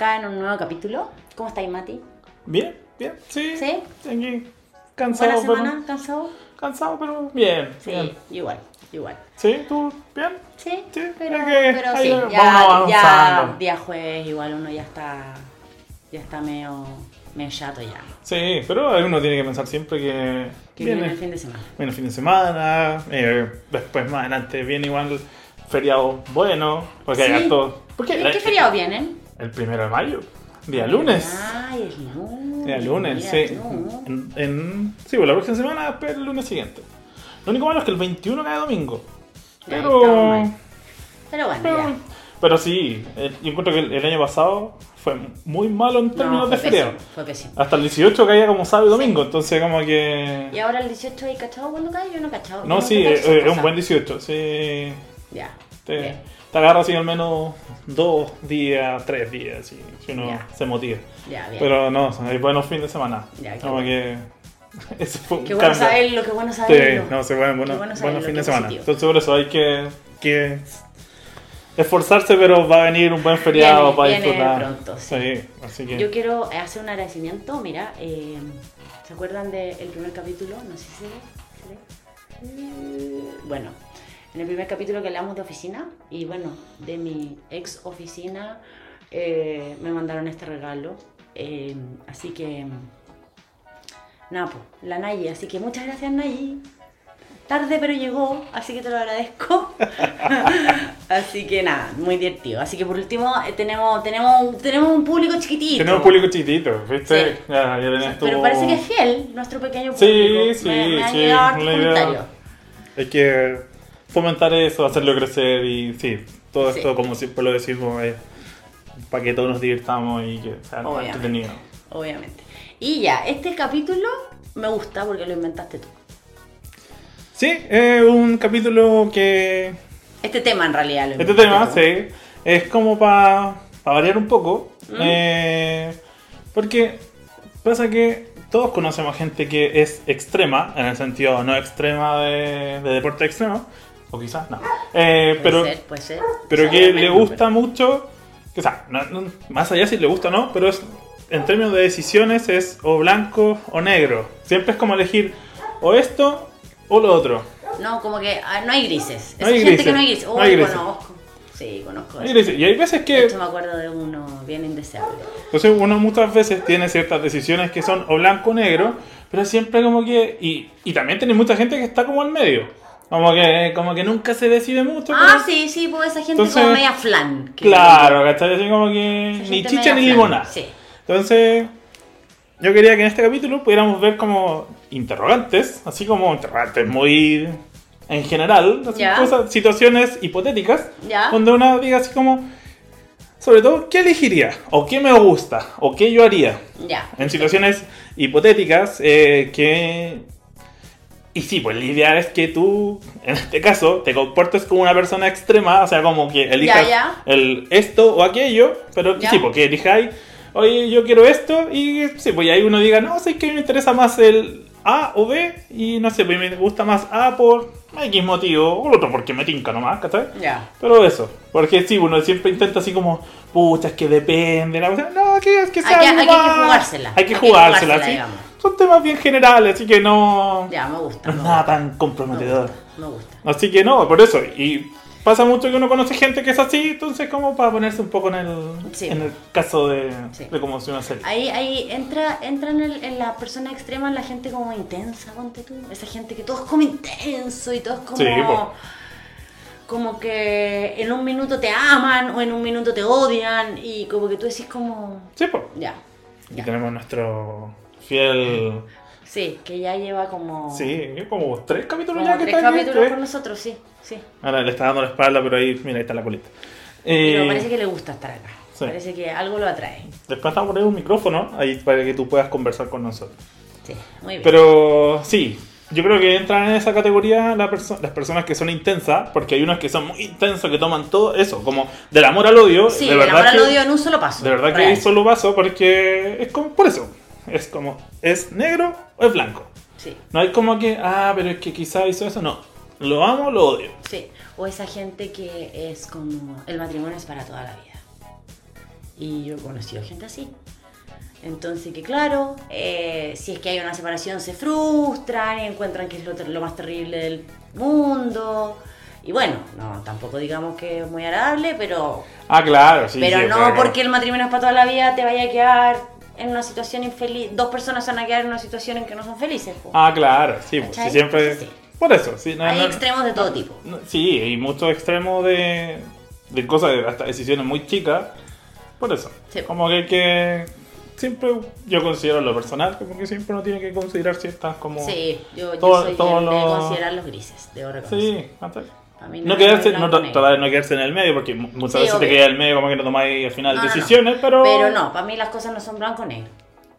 acá en un nuevo capítulo. ¿Cómo estáis, Mati? Bien, bien, sí. ¿Sí? Aquí, cansado, ¿Buena semana? pero. ¿Cansado? Cansado, pero bien. Sí, bien. igual, igual. ¿Sí? ¿Tú? ¿Bien? Sí, Sí, pero, que pero sí, ya, ya día jueves igual uno ya está, ya está medio, medio chato ya. Sí, pero uno tiene que pensar siempre que. Que viene el fin de semana. Viene el fin de semana, eh, después más adelante viene igual feriado bueno, porque Sí. hay harto. Porque ¿Qué, la- qué feriados vienen? El primero de mayo, día lunes. Ay, es lunes. Día lunes, sí. En, en- sí, pues la próxima semana, pero el lunes siguiente. Lo único malo es que el 21 cae domingo. Pero. Pero bueno, Pero, sí, eh, yo encuentro que el, el año pasado fue muy malo en términos No, de fue feriado. Hasta el 18 caía como sábado y domingo, entonces como que... Y ahora el 18 hay cachado cuando cae, yo no he cachado. No, Yo sí, sé es, un buen 18, sí. Ya. Te agarra así al menos dos días, tres días, si, si uno Ya. se motiva. Ya, bien. Pero no, hay buenos fines de semana. Ya, como bueno. que... Ese fue un Qué bueno cambio. saberlo, qué bueno Sí, saberlo. no, se bueno buenos saberlo, fines de semana. positivo. Entonces por eso hay que, que esforzarse, pero va a venir un buen feriado Viene, para viene disfrutar. pronto, sí. así que... Yo quiero hacer un agradecimiento, mira, eh, ¿se acuerdan del primer capítulo? No sé si se ve, ¿se ve? Bueno, en el primer capítulo que hablamos de oficina, y bueno, de mi ex oficina, eh, me mandaron este regalo. eh, así que, nada, pues, la Nayi, así que muchas gracias Nayi. Tarde pero llegó, así que te lo agradezco. así que nada, muy divertido. Así que por último eh, tenemos, tenemos, tenemos un público chiquitito. Tenemos un público chiquitito, ¿viste? Sí. Ya, ya tenés tu- Pero parece que es fiel nuestro pequeño Sí, público. sí, me, me han sí. Hay que fomentar eso, hacerlo crecer y sí, todo Sí. esto, como siempre lo decimos, es para que todos nos divirtamos y que sea Obviamente. entretenido. Obviamente. Y ya, este capítulo me gusta porque lo inventaste tú. Sí, es un capítulo que Este tema en realidad lo Este tema, tú. sí, es como para variar un poco. ¿Mm? eh, porque pasa que todos conocemos gente que es extrema, en el sentido no extrema de, de deporte extremo, o quizás no. Eh, Puede pero ser, puede ser. pero que le gusta mucho, o sea, no- no- más allá si le gusta o no, pero es, en términos de decisiones es o blanco o negro. Siempre es como elegir o esto o lo otro. pero- No, como que ah, no hay grises. No hay gente grises, que no hay grises. no hay grises. conozco. Sí, conozco. Y dice- y hay veces De que hecho, me acuerdo de uno bien indeseable. Entonces uno muchas veces tiene ciertas decisiones que son o blanco o negro, pero siempre como que... Y, y también tiene mucha gente que está como al medio. Como que, como que nunca se decide mucho. Ah, pero- sí, sí, pues esa gente Entonces- como media flan. que- Claro, ¿cachai? Así como que ni chicha ni limonada. Sí. Entonces, yo quería que en este capítulo pudiéramos ver como interrogantes, así como interrogantes muy en general, así Ya. cosas, situaciones hipotéticas, Ya. donde uno diga así como, sobre todo, ¿qué elegiría? ¿O qué me gusta? ¿O qué yo haría? Ya. En situaciones hipotéticas eh, que... Y sí, pues la idea es que tú, en este caso, te comportes como una persona extrema, o sea, como que elijas ya. El esto o aquello, pero Ya. sí, porque elijáis, oye, yo quiero esto, y sí, pues ahí uno diga, no, sé que me interesa más el A o B, y no sé, pues me gusta más A por X motivo, o el otro porque me tinca nomás, ¿cachai? Ya. Pero eso, porque sí, uno siempre intenta así como, pucha, es que depende, la cosa. No, que es que sea Hay hay que jugársela. Hay que Hay que jugársela, jugársela, sí. digamos. Son temas bien generales, así que no, Ya, me gusta. no es nada tan comprometedor. Me gusta. Así que no, por eso. Y pasa mucho que uno conoce gente que es así, entonces como para ponerse un poco en el, Sí. en el caso de, Sí. de cómo se una serie. Ahí, ahí entra, entra en, el- en la persona extrema la gente como intensa, ponte tú. Esa gente que todo es como intenso y todo es como. Sí. Como que en un minuto te aman o en un minuto te odian y como que tú decís como. Sí, pues. Ya. Y ya. tenemos nuestro fiel... Sí, que ya lleva como. Sí, como tres capítulos Como ya que tres está capítulos con nosotros, sí, sí. Ahora le está dando la espalda, pero ahí, mira, ahí está la colita. Pero Eh, parece que le gusta estar acá. sí. Parece que algo lo atrae. Después vamos a poner un micrófono ahí para que tú puedas conversar con nosotros. Sí, muy bien. Pero sí, yo creo que entran en esa categoría la perso- las personas que son intensas, porque hay unos que son muy intensos, que toman todo eso, como del amor al odio. sí, de el verdad amor al que- odio en un solo paso. De verdad que Real. hay solo paso, porque es como por eso. Es como, ¿es negro o es blanco? Sí, No hay como que, ah, pero es que quizá hizo eso. No, lo amo o lo odio. sí. O esa gente que es como. El matrimonio es para toda la vida. Y yo he conocido gente así. Entonces, que claro, eh, si es que hay una separación se frustran y encuentran que es lo, más terrible del mundo. Y bueno, no, tampoco digamos que es muy agradable, pero, Ah, claro, sí. pero sí, no claro. porque el matrimonio es para toda la vida te vaya a quedar en una situación infeliz. Dos personas se van a quedar en una situación en que no son felices. po. Ah, claro, sí, pues, sí, ¿Cachai? siempre. Sí. Por eso, sí. no- hay no- extremos de todo tipo. no- sí, hay muchos extremos de, de cosas, de- hasta decisiones muy chicas. Por eso. Sí. Como que hay que. Siempre, yo considero lo personal, como que siempre uno tiene que considerar ciertas como. Sí, yo, yo todo- soy todo de considerar los grises, debo reconocer. Sí, hasta- No nada quedarse, no, negro. tratar de no quedarse en el medio, porque mu- muchas Sí, veces te quedas en el medio como que no tomáis al final No, no, no. decisiones, pero... Pero no, para mí las cosas no son blanco o negro.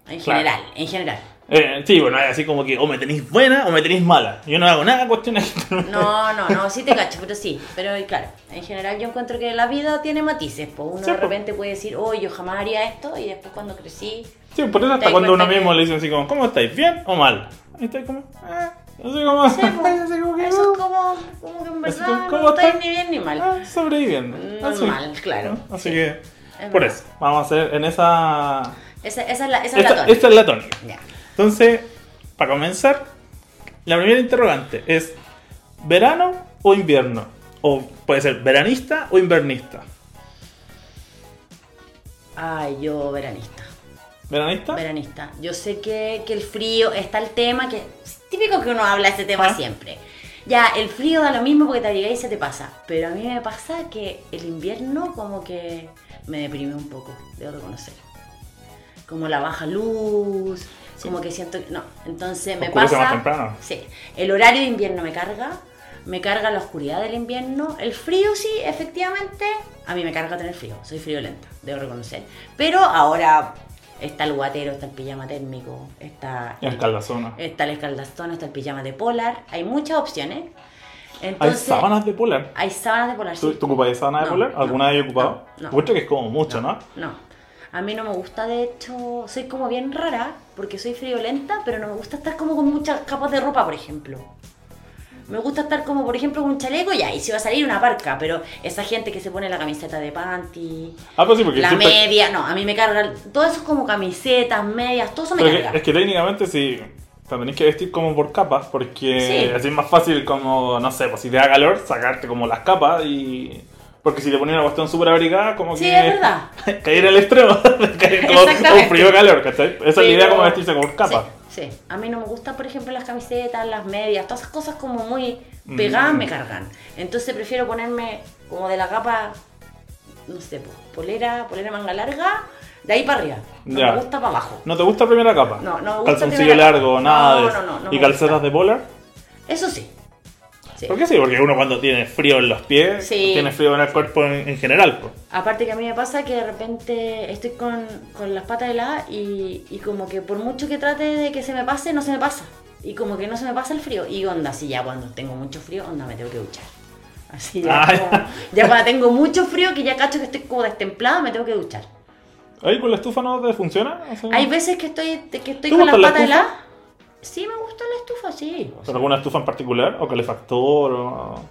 En Claro. general, en general. Eh, sí, bueno, es así como que o me tenéis buena o me tenéis mala. Yo no hago nada, cuestiones. No, no, no, sí te cacho, pero sí. Pero claro, en general yo encuentro que la vida tiene matices. Pues uno Sí, de po. repente puede decir, oh, yo jamás haría esto, y después cuando crecí. Sí, por eso hasta cuando uno mismo que- le dice así como, ¿cómo estáis? ¿Bien o mal? Ahí estáis como, ah, así como, Sí, así como que, Eso es como, como que en Así verdad como, no ¿cómo estoy estás? ni bien ni mal. Ah, sobreviviendo. Así. Normal, claro. Así Sí. que, Es por verdad. eso, vamos a hacer en esa... Esa, esa es la, esa Esta, es la tónica. Ya. Entonces, para comenzar, la primera interrogante es ¿verano o invierno? O puede ser veranista o invernista. Ay, yo veranista. ¿Veranista? Veranista. Yo sé que, que el frío está el tema, que típico que uno habla de ese tema Ah. siempre. Ya, el frío da lo mismo porque te abrigáis y se te pasa. Pero a mí me pasa que el invierno como que me deprime un poco, debo reconocer. Como la baja luz, Sí. como que siento que... No, entonces me Oscurece pasa... Sí, el horario de invierno me carga, me carga la oscuridad del invierno, el frío sí, efectivamente, a mí me carga tener frío, soy friolenta, debo reconocer. Pero ahora está el guatero, está el pijama térmico, está Y en Caldazona. está el escaldazón, está el pijama de polar, hay muchas opciones. Hay Entonces, sábanas de polar. hay sábanas de polar. ¿Tú, sí. tú ocupas de sábana de polar? ¿Alguna no, vez he ocupado? no, no. Que es como mucho, ¿no? No. A mí no me gusta, de hecho, soy como bien rara, porque soy friolenta, pero no me gusta estar como con muchas capas de ropa, por ejemplo. Me gusta estar como, por ejemplo, un chaleco, ya, y si va a salir una parca, pero esa gente que se pone la camiseta de panty, Ah, pues sí, porque la siempre... media, no, a mí me carga, todo eso es como camisetas, medias, todo eso me Pero que- carga. es que técnicamente sí, te tenés que vestir como por capas, porque Sí. así es más fácil como, no sé, pues si te da calor, sacarte como las capas y... Porque si te pones una cuestión súper abrigada, como Sí, que... es verdad. caer al extremo, caer como un frío calor, ¿cachai? Esa es la idea como vestirse por capas. Sí, sí. A mí no me gustan, por ejemplo, las camisetas, las medias, todas esas cosas como muy pegadas Mm. me cargan. Entonces prefiero ponerme como de la capa, no sé, po, polera, polera manga larga, de ahí para arriba. No Ya. me gusta para abajo. ¿No te gusta primera capa? No, no me gusta Calzoncillo largo, capa. nada No, de eso. no, no, no ¿Y calcetas gusta. de polar? Eso sí. Sí. ¿Por qué sí? Porque uno cuando tiene frío en los pies, Sí. tiene frío en el cuerpo en, en general. Pues. Aparte que a mí me pasa que de repente estoy con, con las patas heladas y, y como que por mucho que trate de que se me pase, no se me pasa. Y como que no se me pasa el frío. Y onda, así ya cuando tengo mucho frío, onda, me tengo que duchar. Así ya, Ah, como- ya cuando tengo mucho frío, que ya cacho que estoy como destemplada, me tengo que duchar. ¿Ahí con la estufa no te funciona? O sea, Hay veces que estoy, que estoy ¿Te con las patas heladas. Sí, me gusta estufa, sí. ¿Pero alguna estufa en particular? ¿O calefactor? O...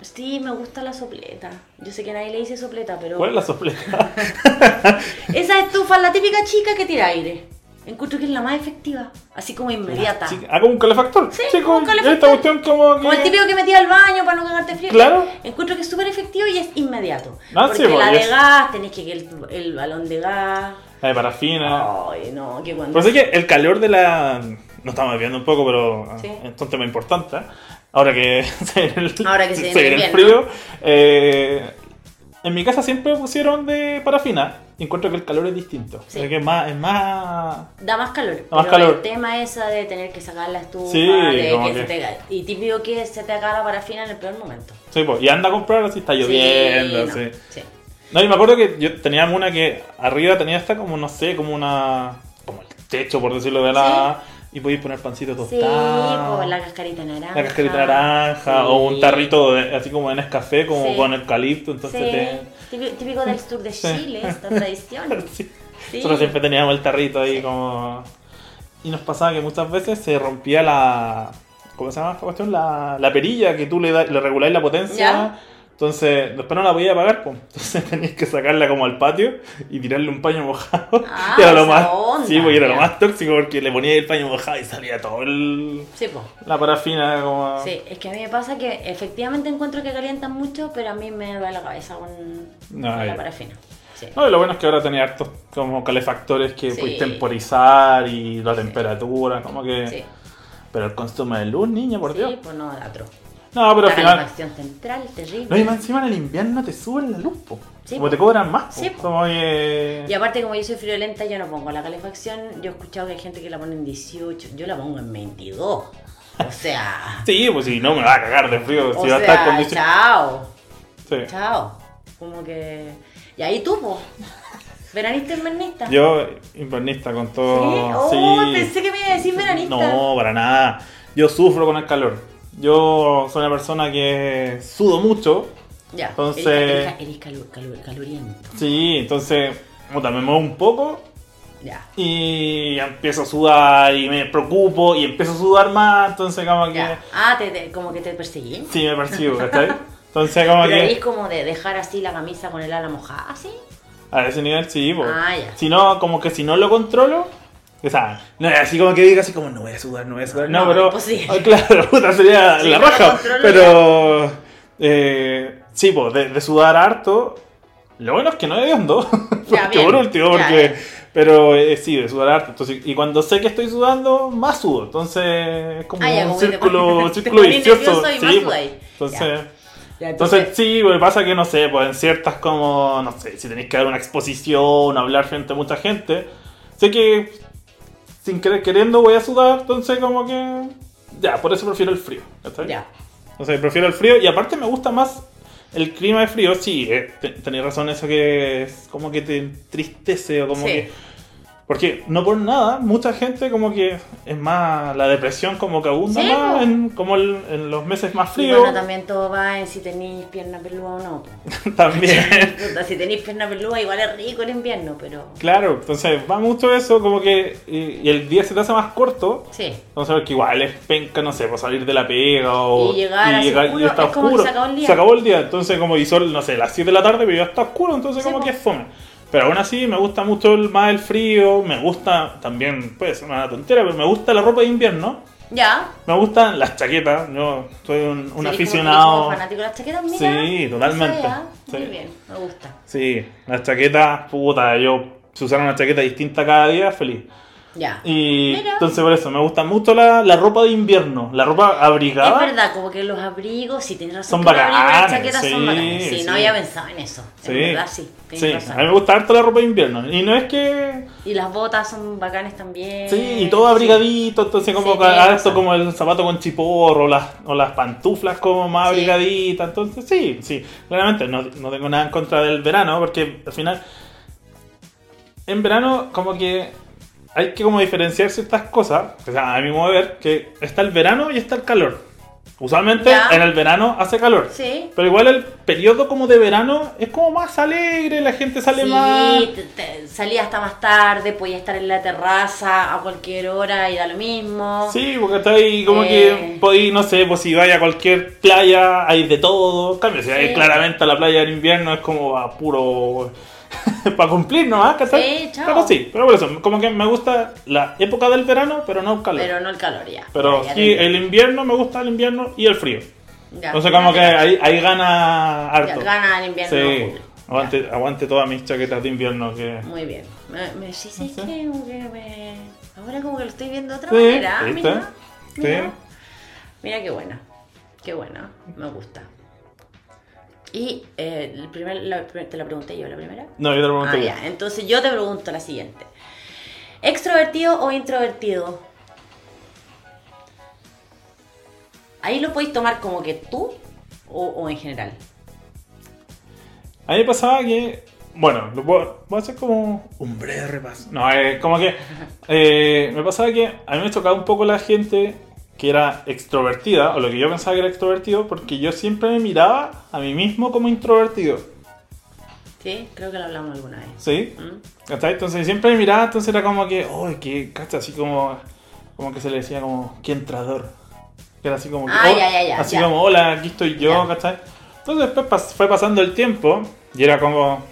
Sí, me gusta la sopleta. Yo sé que nadie le dice sopleta, pero... ¿Cuál es la sopleta? Esa estufa es la típica chica que tira aire. Encuentro que es la más efectiva, así como inmediata. Sí, ¿Ah, como un calefactor? Sí, Sí, como un calefactor. Esta cuestión como que... Como el típico que metía al baño para no cagarte frío. Claro. Encuentro que es súper efectivo y es inmediato. Ah, sí, Porque la porque de es- gas, tenés que el, el balón de gas. La de parafina. Ay, no, que cuando. Pero sé que el calor de la... No estamos viendo un poco, pero Sí. es un tema importante. ¿eh? Ahora que se viene el, Ahora que se viene viene el el frío. eh, en mi casa siempre pusieron de parafina. Y encuentro que el calor es distinto. Sí. Sea que es más... Es más... Da más calor. Da más pero calor. el tema esa de tener que sacar la estufa, Sí, de que que- se te Y típico que se te haga la parafina en el peor momento. Sí, pues, y anda a comprar si está lloviendo. sí, sí. no, sí. No, y me acuerdo que yo tenía una que arriba tenía esta como, no sé, como una... Como el techo, por decirlo de la... Y podéis poner pancito Sí, tostado. pues la cascarita naranja. La cascarita naranja Sí. o un tarrito de- así como en Nescafé, como Sí. con eucalipto, entonces Sí, te... típico, del sur de Sí. Chile, esta tradición. Sí. Sí. Nosotros siempre teníamos el tarrito ahí Sí. como... Y nos pasaba que muchas veces se rompía la... ¿Cómo se llama esta cuestión? La, la perilla que tú le, da- le reguláis la potencia Ya. Entonces, después no la podía pagar, pues. Entonces tenías que sacarla como al patio y tirarle un paño mojado. Ah, Y era lo más, onda, sí, porque era lo más tóxico porque le ponía el paño mojado y salía todo el, Sí, pues. la parafina como... Sí, es que a mí me pasa que efectivamente encuentro que calientan mucho, pero a mí me duele la cabeza con, No, con ya. la parafina. Sí. No, y lo bueno es que ahora tenía hartos como calefactores que Sí. puedes temporizar y la temperatura, como que... Sí, Pero el consumo de luz, niña, por sí, Dios. pues no, atro. No, pero al final... calefacción central, terrible. No, y más encima en el invierno te suben la luz, po. Sí, como po. te cobran más, po. Sí, po. como que... Y aparte, como yo soy friolenta, yo no pongo la calefacción. Yo he escuchado que hay gente que la pone en 18, yo la pongo en 22. O sea. Sí, pues si no me va a cagar de frío, o si va a estar con 18. chao. Sí. Chao. Como que. Y ahí tú, po. ¿Veranista invernista? Yo, invernista con ¿Sí? todo. Oh, sí. pensé que me iba a decir veranista. No, para nada. Yo sufro con el calor. Yo soy una persona que sudo mucho. Ya. Entonces- Eres, eres. Sí, entonces, puta, me muevo un poco Ya. y empiezo a sudar y me preocupo y empiezo a sudar más. Entonces, como que. ya. Ah, te, te- como que te perseguí. Sí, me percibo, ¿cachai? Entonces, como Pero ahí es que. como de dejar así la camisa con el ala mojada, ¿así? A ese nivel sí, pues. Ah, ya. Si no, como que si no lo controlo. O sea, no así como que diga así como no voy a sudar, no voy a sudar. No, No, pero. imposible. Ah, claro, puta, sería Si la raja. Pero. Eh, sí, pues, de, de sudar harto. Lo bueno es que no es de hondo. Ya, por último, Ya, porque. ya. Pero eh, sí, de sudar harto. Entonces, y cuando sé que estoy sudando, más sudo. Entonces es como Ah, ya, un como círculo, círculo vicioso. y más Sí, pues. sudáis. Entonces. Ya, Entonces, sí, lo que pasa que no sé, pues en ciertas como, no sé, si tenéis que dar una exposición, hablar frente a mucha gente, sé que sin querer queriendo voy a sudar, entonces como que ya, por eso prefiero el frío. ¿cachai? Ya. Entonces prefiero el frío y aparte me gusta más el clima de frío, sí, eh, te- tenéis razón eso que es como que te entristece o como Sí. que... Porque no por nada, mucha gente como que es más, la depresión como que abunda Sí, más en, como el- en los meses más Y fríos. bueno, también todo va en si tenéis pierna peluda o no. también. Si tenéis pierna peluda, igual es rico el invierno, pero. Claro, entonces va mucho eso, como que y, y el día se te hace más corto, Sí. entonces porque igual es penca, no sé, por salir de la pega o Y llegar así oscuro, está es como que se acabó el día. Se acabó el día, entonces como y son, no sé, las 7 de la tarde, pero ya está oscuro, entonces Sí, como que es fome. Pero aún así me gusta mucho el, más el frío, me gusta también, pues una tontera, pero me gusta la ropa de invierno, Ya. me gustan las chaquetas, yo soy un, un ¿Serís como- aficionado. como fanático de las chaquetas, mira? Sí, No totalmente. Muy bien, me gusta. Sí, las chaquetas, puta, yo si usara una chaqueta distinta cada día, feliz. Ya. Y entonces por eso me gusta mucho la, la ropa de invierno, la ropa abrigada. Es verdad, como que los abrigos, si tienes razón, Son y las chaquetas son sí, bacanes. Sí, no había pensado en eso. Sí, verdad, sí. Tienes sí, razón. a mí me gusta harto la ropa de invierno. Y no es que. Y las botas son bacanes también. Sí, y todo abrigadito, entonces como harto como el zapato con chiporro, o las, o las pantuflas como más abrigaditas. Entonces sí, sí, claramente no, no tengo nada en contra del verano, porque al final. En verano, como que hay que como diferenciar ciertas cosas, o sea, a mi modo de ver, que está el verano y está el calor. Usualmente Ya. en el verano hace calor. Sí. Pero igual el periodo como de verano es como más alegre, la gente sale sí, más. te- salía hasta más tarde, podía estar en la terraza a cualquier hora y da lo mismo. Sí, porque está ahí como Eh. que podéis, no sé, pues si vais a cualquier playa hay de todo. Cambio, si Sí. claramente a la playa en invierno es como a puro. para cumplir nomás, ¿cachai? Sí, chao. Pero sí, pero por eso, como que me gusta la época del verano, pero no el calor. Pero no el calor ya. Pero Ya, ya sí, el invierno me gusta el invierno y el frío. Ya. Entonces como que ahí, ahí gana harto. Gana el invierno. Sí, aguante, aguante todas mis chaquetas de invierno que... Muy bien. Me, me, sí, sí, No sé. que me... Ahora como que lo estoy viendo de otra manera. ¿viste? Mira, mira. Mira qué buena. Qué buena. Me gusta. Y eh, el primer, la- te la pregunté yo la primera. No, yo te lo pregunto Ah, ya. Entonces yo te pregunto la siguiente. ¿Extrovertido o introvertido? Ahí lo podéis tomar como que tú o, o en general. A mí me pasaba que. Bueno, lo puedo, voy a hacer como un breve repaso. No, es como que. eh, me pasaba que a mí me chocaba un poco la gente que era extrovertida, o lo que yo pensaba que era extrovertido, porque yo siempre me miraba a mí mismo como introvertido. Sí, creo que lo hablamos alguna vez. ¿Sí? ¿Mm? ¿Cachai? Entonces siempre me miraba, entonces era como que, oh, que, cacha, así como, como que se le decía como, qué entrador. Que era así como, que, Ah, oh, ya, ya, ya, así como, hola, aquí estoy yo. ¿cachai? Entonces después pas- fue pasando el tiempo y era como.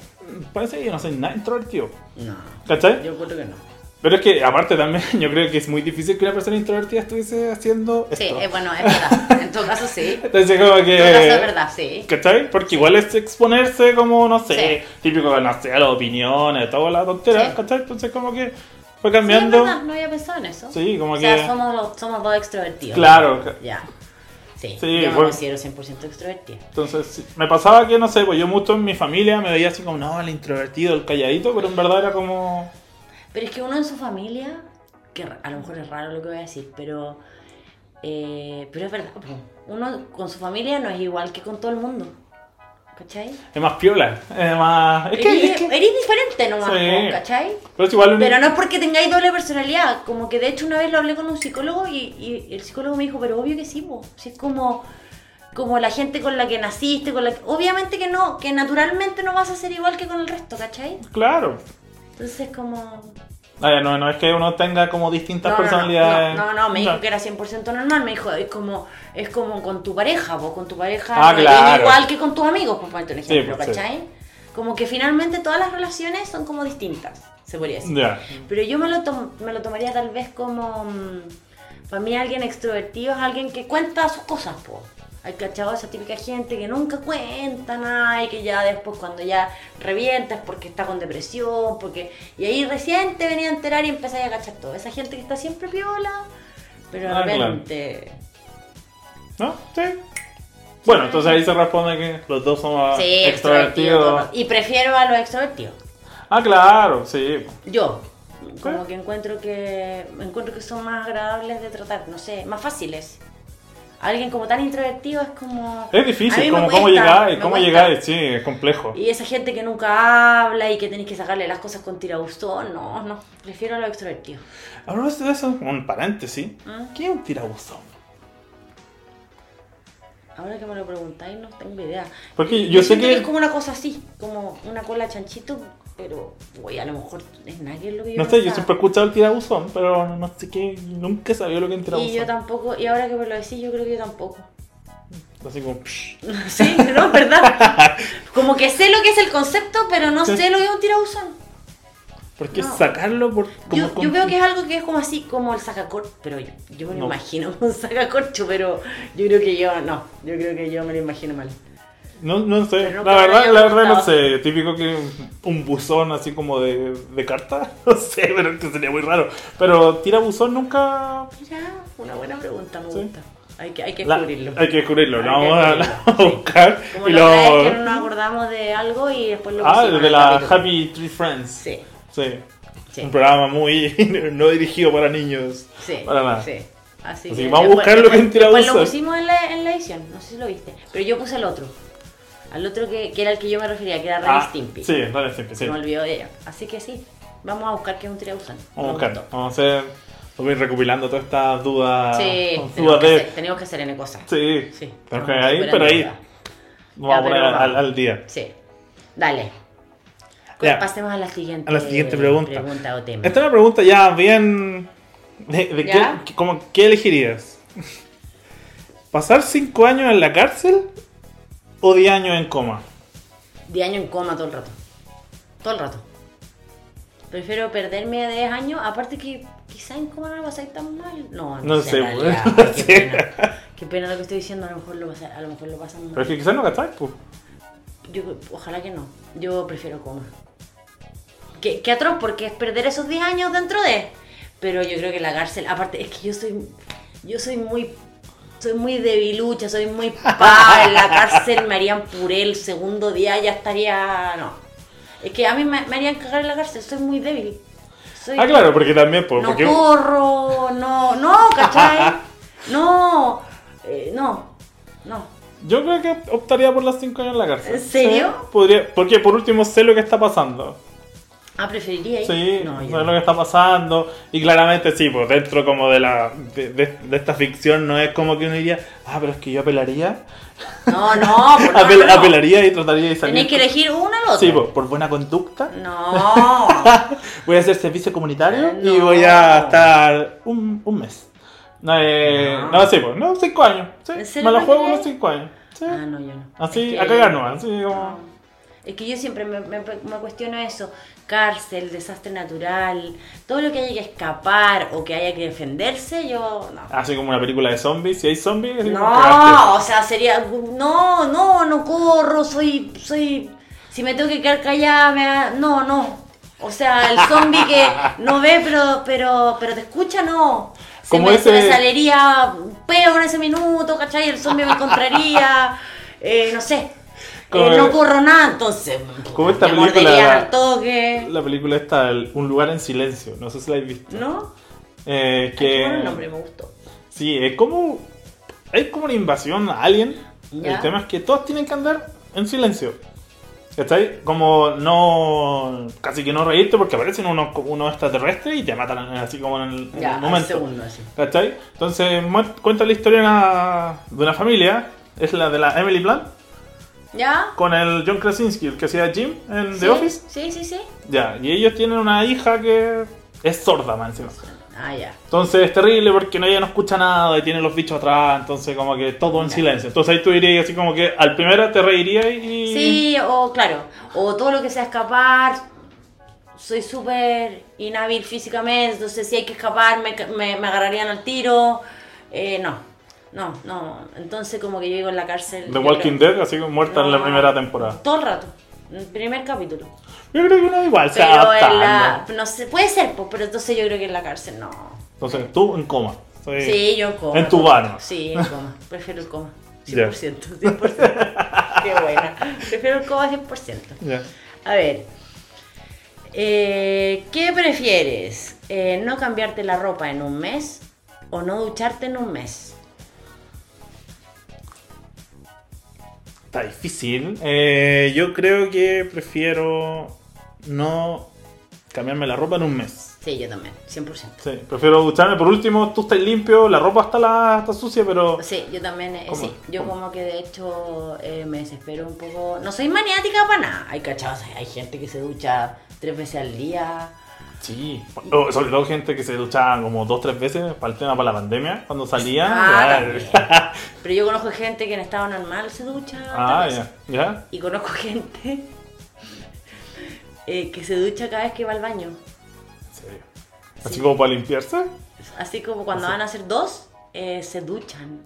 Parece que yo no soy nada introvertido. No. ¿Cachai? Yo creo que no. Pero es que aparte también yo creo que es muy difícil que una persona introvertida estuviese haciendo esto. Sí, eh, bueno, es verdad. En todo caso, sí. En Entonces como que... todo caso, es verdad, sí. ¿Cachai? Porque igual es exponerse como, no sé, Sí. típico, no sé, a las opiniones, toda la tontera, Sí. ¿cachai? Entonces como que fue Sí, es cambiando. verdad, no había pensado en eso. Sí, como o sea, que- somos, los- somos dos extrovertidos. Claro. Ya. Sí, Sí, yo me bueno. considero 100% extrovertida. Entonces sí, me pasaba que, no sé, pues yo mucho en mi familia me veía así como, no, el introvertido, el calladito, pero en verdad era como... Pero es que uno en su familia, que a lo mejor es raro lo que voy a decir, pero, eh, pero es verdad, uno con su familia no es igual que con todo el mundo. ¿Cachai? Es más piola, es más... Es que... eres, es que- eres diferente nomás, Sí. ¿cachai? pero es igual un- Pero no es porque tengáis doble personalidad, como que de hecho una vez lo hablé con un psicólogo y, y el psicólogo me dijo, pero obvio que sí, po. Si es como, como la gente con la que naciste, con la que- obviamente que no, que naturalmente no vas a ser igual que con el resto, ¿cachai? Claro. Entonces como... Ah, no, no es que uno tenga como distintas No, personalidades. No, no, no, me dijo que era 100% normal, me dijo, es como, es como con tu pareja, vos con tu pareja Ah, claro. igual que con tus amigos, por ponerte un ejemplo, pues, sí. ¿cachai? Como que finalmente todas las relaciones son como distintas, se podría decir. Pero yo me lo, tom- me lo tomaría tal vez como, mm, para mí alguien extrovertido es alguien que cuenta sus cosas, po. Hay cachado esa típica gente que nunca cuenta nada y que ya después cuando ya revienta es porque está con depresión, porque... Y ahí recién te venía a enterar y empezáis a cachar todo. Esa gente que está siempre piola, pero de Ah, repente... ¿No? Sí. Bueno, entonces ahí se responde que los dos somos Sí, extrovertidos. Y prefiero a los extrovertidos. Ah, claro, sí. Yo, como que encuentro que encuentro que son más agradables de tratar, no sé, más fáciles. Alguien como tan introvertido es como... Es difícil, como cómo me cómo llegáis, sí, es complejo. Y esa gente que nunca habla y que tenéis que sacarle las cosas con tirabuzón, no, no, prefiero a los extrovertidos. Hablamos de eso, un paréntesis. ¿Mm? ¿Qué es un tirabuzón? Ahora que me lo preguntáis no tengo idea. Porque yo sé siento que- es como una cosa así, como una cola chanchito, pero uy, a lo mejor es nada que es lo que yo No sé, yo siempre he escuchado el tirabuzón, pero no sé qué, nunca sabía lo que es Y yo tampoco, y ahora que me lo decís, yo creo que yo tampoco. Así como, psh. Sí, no, ¿verdad? Como que sé lo que es el concepto, pero no sé lo que es un tirabuzón. ¿por qué No. sacarlo? Por, como Yo, yo veo que es algo que es como así, como el sacacorcho, pero yo, yo me lo No. imagino un sacacorcho, pero yo creo que yo, no, yo creo que yo me lo imagino mal. No, no sé, la verdad, la verdad no sé, típico que un buzón así como de, de carta, no sé, pero es que sería muy raro. Pero tirabuzón nunca... Mira, una buena pregunta, me Sí. gusta. Hay que, hay que la- descubrirlo. hay que descubrirlo, lo vamos a, sí. buscar Como y lo... que nos acordamos de algo y después lo Ah, en de el la. Happy Tree Friends. Sí, Sí. sí. Un programa muy no dirigido para niños. Sí, Para nada. sí. Así, Así que vamos a buscar lo que después- es tirabuzón. Después lo pusimos en la, en la edición, no sé si lo viste. Pero yo puse el otro. Al otro que, que era el que yo me refería, que era Ren Ah, Stimpy. Sí, Ren Stimpy, sí. Se me olvidó de ella. Así que sí, vamos a buscar qué es un tirabuzón. Vamos a buscar, vamos a hacer... Voy recopilando todas estas dudas. Sí, dudas tenemos que, de... hacer, tenemos que hacer N cosas. Sí, Sí, tenemos que ahí, pero ahí vamos a poner al, día. Sí, dale. Ya. Pasemos a la siguiente, A la siguiente pregunta. pregunta o tema. Esta es una pregunta ya bien... ¿De, de ¿Ya? qué, como, ¿Qué elegirías? ¿Pasar 5 años en la cárcel o 10 años en coma? De año en coma todo el rato. Todo el rato. Prefiero perderme de 10 años, aparte que quizá en coma no lo pasáis tan mal. No, no, No sé. realidad, pues. Qué Sí. pena. Qué pena lo que estoy diciendo, a lo mejor lo, pasa- a lo, mejor lo pasan Pero mal. es que quizás no gastáis, pues. Yo, ojalá que no. Yo prefiero coma. Que, que atroz, porque es perder esos 10 años dentro de. Pero yo creo que la cárcel, aparte, es que yo soy. Yo soy muy. Soy muy debilucha, soy muy pa. En la cárcel me harían puré el segundo día, ya estaría. No. Es que a mí me, me harían cagar en la cárcel, soy muy débil. Soy- Ah, claro, porque también, pues. no porque... corro, no, no, ¿cachai? No, eh, no, no. Yo creo que optaría por las 5 años en la cárcel. ¿En serio? Sí, podría, porque por último sé lo que está pasando. Ah, preferiría ir. Sí, no, yo lo que está pasando. Y claramente sí, pues dentro como de la de, de- de esta ficción no es como que uno diría, ah, pero es que yo apelaría. no, no, Apel- no. Apelaría y trataría de salir. Tenéis que elegir uno al otro. Sí, pues, por buena conducta. No. Voy a hacer servicio comunitario Eh, y voy a estar un, un mes. No, eh, No. no, sí, pues, no, 5 años. Sí, ¿En serio me la no juego unos 5 años. Sí. Ah, no, yo no. Así, Es a que- cagar nomás, así como... Es que yo siempre me, me- me cuestiono eso. Cárcel, desastre natural, todo lo que haya que escapar o que haya que defenderse, yo no. Así como una película de zombies, si hay zombies, No, o sea, sería. No, no, no corro, soy. soy Si me tengo que quedar callada, me No, no. O sea, el zombie que no ve, pero, pero, pero te escucha, no. Se Como me, ese- se me salería un peo en ese minuto, ¿cachai? El zombie me encontraría. eh, no sé. Eh, no el- corro nada, entonces. Como esta película- toque. La película está Un lugar en silencio, no sé si la habéis visto. ¿No? Eh, Ay, que... bueno el nombre, me gustó. Sí, es como. Es como una invasión a. Ya. El tema es que todos tienen que andar en silencio. ¿Cachai? Como no. Casi que no reírte porque aparecen unos, unos extraterrestres y te matan así como en el, en Ya, el al momento. segundo, así. ¿Cachai? Entonces cuenta la historia de una, de una familia. Es la de la Emily Blunt. ¿Ya? Con el John Krasinski, el que hacía Jim en ¿Sí? The Office. Sí, sí, sí. Ya, y ellos tienen una hija que es sorda, man, encima. Ah, ya. Entonces es terrible porque no, ella no escucha nada y tiene los bichos atrás, entonces como que todo en Ya. silencio. Entonces ahí tú dirías así como que al primero te reirías y... Sí, o claro, o todo lo que sea escapar, soy súper inhábil físicamente, entonces si hay que escapar me, me, me agarrarían al tiro, eh, no, no, no, entonces como que yo digo en la cárcel... The Walking creo- Dead, así como muerta en la primera temporada. Todo el rato, en el primer capítulo. Yo creo que uno igual se adapta. ¿no? Sé, puede ser, pues, pero entonces yo creo que en la cárcel no. Entonces tú en coma. Sí. Sí, yo en coma. En tu vano. Sí, en coma. Prefiero el coma. Ya. 100%. 100%. Qué buena. Prefiero el coma 100%. Ya. A ver. eh, ¿Qué prefieres? Eh, ¿No cambiarte la ropa en un mes o no ducharte en un mes? Está difícil. Eh, yo creo que prefiero no cambiarme la ropa en un mes. Sí, yo también, 100%. Sí, prefiero ducharme. Por último, tú estás limpio, la ropa está, la, está sucia, pero... Sí, yo también, eh, sí. Yo ¿Cómo? como que de hecho eh, me desespero un poco. No soy maniática para nada. Hay cachados, hay gente que se ducha tres veces al día. Sí, o- sobre todo gente que se duchaba como dos tres veces para el tema para la pandemia, cuando salía. Ah, ya. Pero yo conozco gente que en estado normal se ducha. ah, ya, ya. Y conozco gente eh, que se ducha cada vez que va al baño. Serio. Así Sí. como para limpiarse. Así como cuando Así. van a hacer dos, eh, se duchan.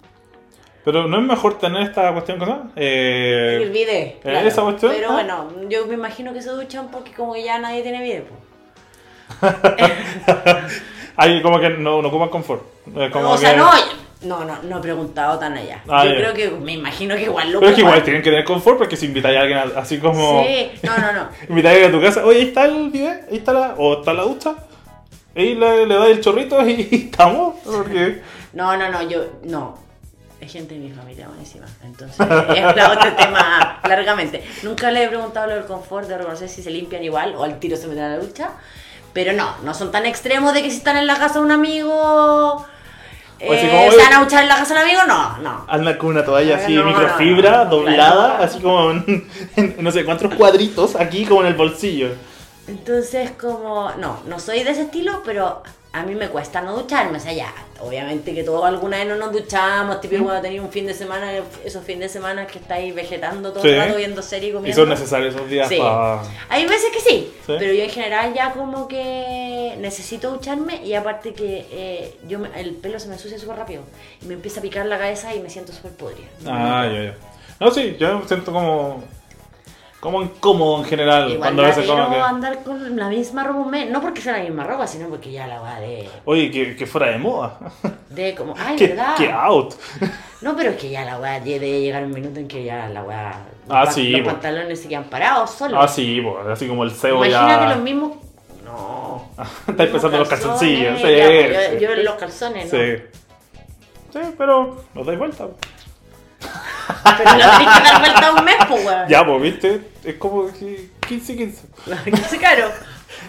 Pero no es mejor tener esta cuestión cosa. Eh, el bidet. ¿eh, esa cuestión? Pero Ah. bueno, yo me imagino que se duchan porque como que ya nadie tiene bidet. po. Hay como que no, no ocupan confort. Como o sea, que- no, no, no, no he preguntado tan allá. Ah, yo ya. creo que me imagino que igual lo Pero es que igual tienen que tener confort porque si invitáis a alguien así como. Sí, no, no, no. Invitáis a alguien a tu casa, oye, ahí está el bidet, ahí está la. o está la ducha. Y le, le dais el chorrito y, estamos. Porque. No, no, no, yo, no. Es gente de mi familia buenísima. Entonces, he hablado este tema largamente. Nunca le he preguntado lo del confort, de reconocer si se limpian igual o al tiro se meten a la ducha. Pero no, no son tan extremos de que si están en la casa de un amigo. O así eh, como, ¿Se oye- van a duchar en la casa del amigo? No, no. Andan con una toalla así No, microfibra, no, no, doblada, claro. así como en, en no sé cuántos cuadritos aquí como en el bolsillo. Entonces, como, no, no soy de ese estilo, pero a mí me cuesta no ducharme. O sea, ya, obviamente que todos alguna vez no nos duchamos, típico cuando tenéis un fin de semana, esos fines de semana que estáis vegetando todo Sí. el rato viendo serie y Y comiendo. son necesarios esos días Sí. para. Hay veces que sí, Sí. pero yo en general ya como que necesito ducharme y aparte que eh, yo me- el pelo se me ensucia súper rápido y me empieza a picar la cabeza y me siento súper podrida. Ah, ya, ya. No, sí, yo me siento como. Como incómodo en general. Igual cuando a veces latero como que. andar con la misma ropa un mes, no porque sea la misma ropa, sino porque ya la va de, Oye, que, que fuera de moda. de como, ay, que, ¿verdad? que out. No, pero es que ya la weá debe llegar un minuto en que ya la weá. Ah, los sí, Los po. pantalones se quedan parados solos. Ah, sí, así como el cebo Imagínate ya. los mismos. No. Estáis pensando en los calzoncillos. Sí, ya, yo, yo en los calzones, ¿no? Sí. Sí, pero nos dais vuelta. Pero lo tenés que dar vuelta a un mes, pues, weón. Ya, pues, viste, es como que 15, 15. Qué caro.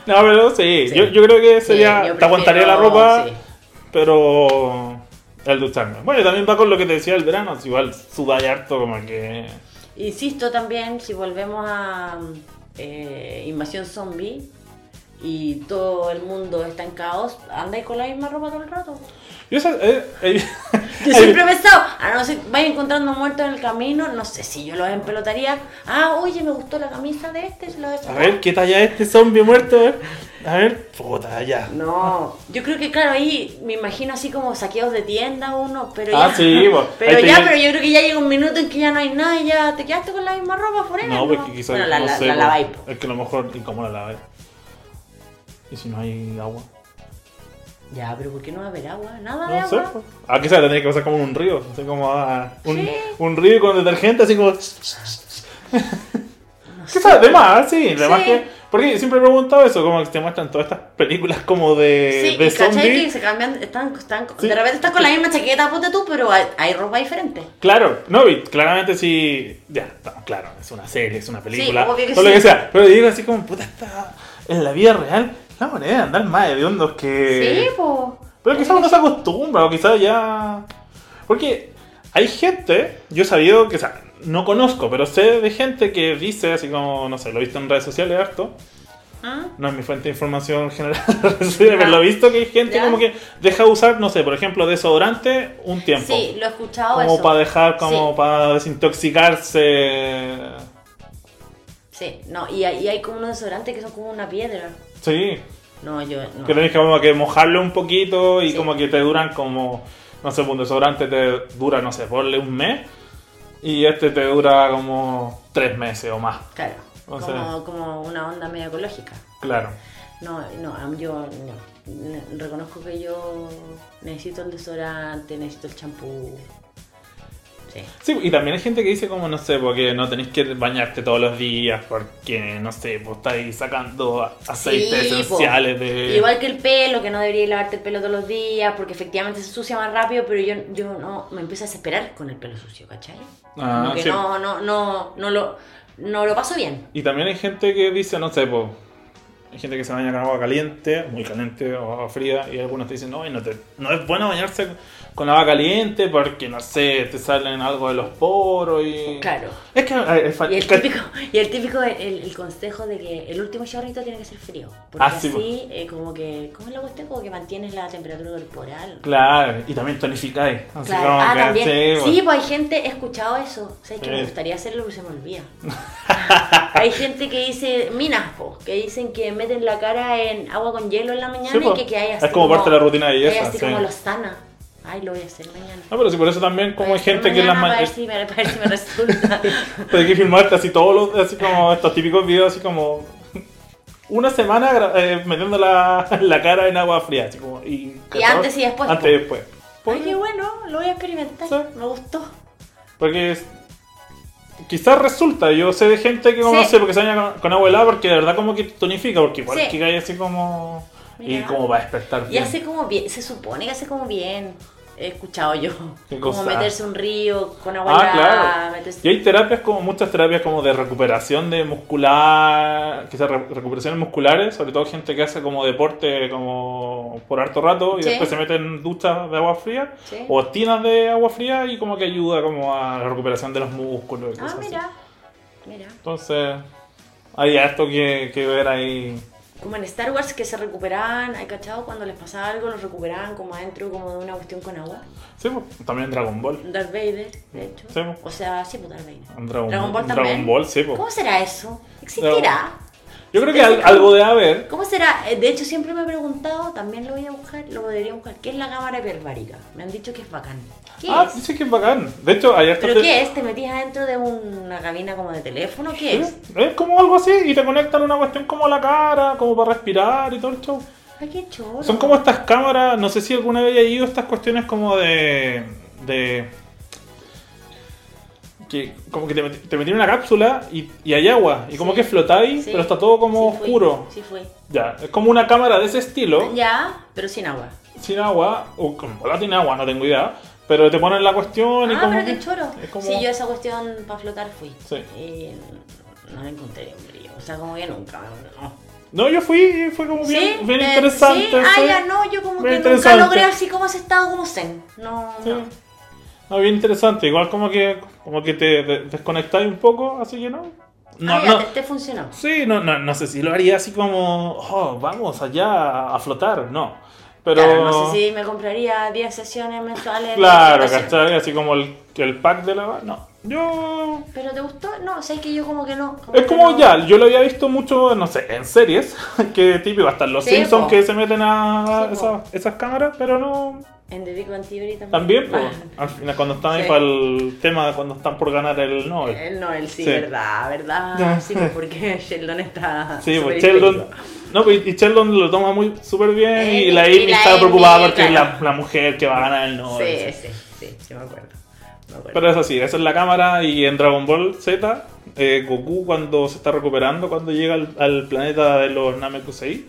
No, pero sí, Sí. Yo, yo creo que sería. Sí, yo te aguantaría la prefiero- ropa, sí. pero. El ducharme. Bueno, y también va con lo que te decía el verano. si Igual sudáis harto, como que. Insisto también, si volvemos a eh, Invasión Zombie, y todo el mundo está en caos, andáis con la misma ropa todo el rato. Yo, eh, eh, Yo siempre he pensado, a no ser vaya encontrando muertos en el camino, no sé si yo los empelotaría. Ah, oye, me gustó la camisa de este, se lo voy a sacar. ver, ¿qué talla es este zombie muerto? A ver, a ver, puta, ya. No, yo creo que claro, ahí me imagino así como saqueos de tienda uno, pero Ah, ya. sí, pues, Pero ya, pero yo creo que ya llega un minuto en que ya no hay nada y ya te quedaste con la misma ropa forever. No, porque quizás, Bueno, la, no la, sé, la po. Es que a lo mejor, ¿y cómo la laváis? ¿Y si no hay agua? Ya, pero ¿por qué no va a haber agua? Nada de No sé, agua. pues. Ah, quizás tenéis que pasar como un río, así como ah, un, Sí. un río con detergente, así como... No sé. Quizás, de más, sí, de más Sí. que... Porque siempre he preguntado eso, como que te muestran todas estas películas como de, Sí, de y cachai que zombies. se cambian, están, están, Sí. de repente estás con la misma chaqueta, ponte tú, pero hay, hay ropa diferente. Claro, no, y claramente sí, ya, estamos claro, es una serie, es una película, obvio que todo lo sí. que sea, pero digo así como, puta, está en la vida real, la manera de andar más de hondos que... Sí, po. Pero quizás uno se acostumbra, o quizás ya... Porque hay gente, yo he sabido que, o sea, no conozco, pero sé de gente que dice, así como, no sé, lo he visto en redes sociales harto, ¿Ah? no es mi fuente de información general, pero lo he visto que hay gente Ya. como que deja de usar, no sé, por ejemplo, desodorante un tiempo. Sí, lo he escuchado Como eso. para dejar, como Sí. para desintoxicarse. Sí, no, y hay, y hay como unos desodorantes que son como una piedra. Sí, No, yo no. que tenés que, como que mojarlo un poquito y Sí. como que te duran como, no sé, un desodorante te dura, no sé, ponle un mes y este te dura como tres meses o más. Claro, O como, sea- como una onda media ecológica. Claro. No, no, yo no. Reconozco que yo necesito el desodorante, necesito el champú. Sí. Sí, y también hay gente que dice como, no sé, porque no tenés que bañarte todos los días porque, no sé, vos estáis sacando aceites Sí, po. esenciales de... Igual que el pelo, que no debería lavarte el pelo todos los días, porque efectivamente se ensucia más rápido, pero yo, yo no me empiezo a desesperar con el pelo sucio, ¿cachai? Ah, Como que sí. no, no, no, no lo, no lo paso bien. Y también hay gente que dice, no sé, pues, hay gente que se baña con agua caliente, muy caliente o agua fría, y algunos te dicen, no, no, te, no es bueno bañarse con agua caliente porque, no sé, te salen algo de los poros y... Claro. Es que... eh, es Y el típico, y el típico el, el consejo de que el último chorrito tiene que ser frío. Porque Ah, sí, así, eh, como que, ¿cómo es la cuestión? Como que mantienes la temperatura corporal. Claro, y también tonificáis. Así Claro. como Ah, que, también. sí, Sí, pues. pues hay gente, he escuchado eso. O sea, es que me gustaría hacerlo, pero se me olvida. hay gente que dice, minas, po, que dicen que meten la cara en agua con hielo en la mañana Sí, y po. que, que hay así Es como parte de la rutina de belleza, así sí. como los sana. Ay, lo voy a hacer mañana. No, pero sí, por eso también como hay gente que en las para mañanas... si me, para ver si me resulta. Hay que filmarte así todos los... Así como estos típicos videos así como... Una semana eh, metiendo la, la cara en agua fría, así como... Y, Y antes y después, Antes y después. Ay, qué bueno, lo voy a experimentar. Sí. Me gustó. Porque quizás resulta, yo sé de gente que como Sí. no sé, porque se baña con, con agua helada porque de verdad como que tonifica, porque igual Sí. que cae así como... Y Mira. como va a despertar Y bien. hace como bien, se supone que hace como bien. He escuchado yo. ¿Qué Como meterse un río con agua Ah, helada, claro. meterse- Y hay terapias como muchas terapias como de recuperación de muscular, quizás re- recuperaciones musculares, sobre todo gente que hace como deporte como por harto rato y Sí. después se mete en duchas de agua fría Sí. o tinas de agua fría y como que ayuda como a la recuperación de los músculos y Ah, así. mira. Mira. Entonces, hay esto que, que ver ahí. Como en Star Wars que se recuperaban, ¿hay cachado? Cuando les pasaba algo, los recuperaban como adentro, como de una cuestión con agua. Sí, pues, también Dragon Ball. Darth Vader, de hecho. Sí, pues. O sea, sí, pues Darth Vader. Dragon, Dragon Ball Dragon también. Ball, sí, pues. ¿Cómo será eso? ¿Existirá? Yo creo que al- algo de haber. ¿Cómo será? Eh, De hecho, siempre me he preguntado, también lo voy a buscar, lo debería buscar. ¿Qué es la cámara hiperbárica? Me han dicho que es bacán. ¿Qué Ah, es? dice que es bacán. De hecho, hartas ¿Pero qué es? ¿Te metías adentro de una cabina como de teléfono? ¿Qué es? Es como algo así y te conectan una cuestión como a la cara, como para respirar y todo el show. Ay, qué chulo. Son como estas cámaras, no sé si alguna vez haya ido estas cuestiones como de. de. Que como que te, met- te metí en una cápsula y, y hay agua y como Sí. que flotáis, Sí. pero está todo como Sí oscuro. Sí, fue. Ya, es como una cámara de ese estilo, Ya, pero sin agua. sin agua, o como la tiene agua, no tengo idea, pero te ponen la cuestión y Ah, como. pero que- choro. es como- Sí, yo esa cuestión para flotar fui. Sí. Y no la encontré brillo. O sea, como que nunca. No. No, yo fui fue como bien, ¿Sí? bien ¿Te- interesante. Sí, ah, ya no, yo como que nunca logré así como ese estado como zen. No, Sí. no. No, bien interesante. Igual como que como que te de- desconectáis un poco, así que no. No, ah, ya, no, te, te funcionó. sí, no, no, no sé si lo haría así como, oh, vamos allá a flotar, no. Pero, Claro, no sé si me compraría 10 sesiones mensuales. de claro. ¿cachai? Así como el, el pack de la... No, yo... ¿Pero te gustó? No, sé que yo como que no. Es como no. ya, yo lo había visto mucho, no sé, en series, que típico, hasta los Sí, Simpsons po. que se meten a Sí, esas, esas cámaras, pero no... En The Big Bang Theory también. También, pues, Ah, al final cuando están ahí para el tema, de cuando están por ganar el Nobel. El Noel, sí, verdad, verdad. Sí, porque Sheldon está. Sí, pues Sheldon. No, y Sheldon lo toma muy súper bien Eh, y la Amy está preocupada porque claro. es la, la mujer que va a ganar el Nobel. Sí, sí, sí, sí, me acuerdo. Pero eso sí, esa es la cámara y en Dragon Ball Z, eh, Goku cuando se está recuperando, cuando llega al, al planeta de los Namekusei,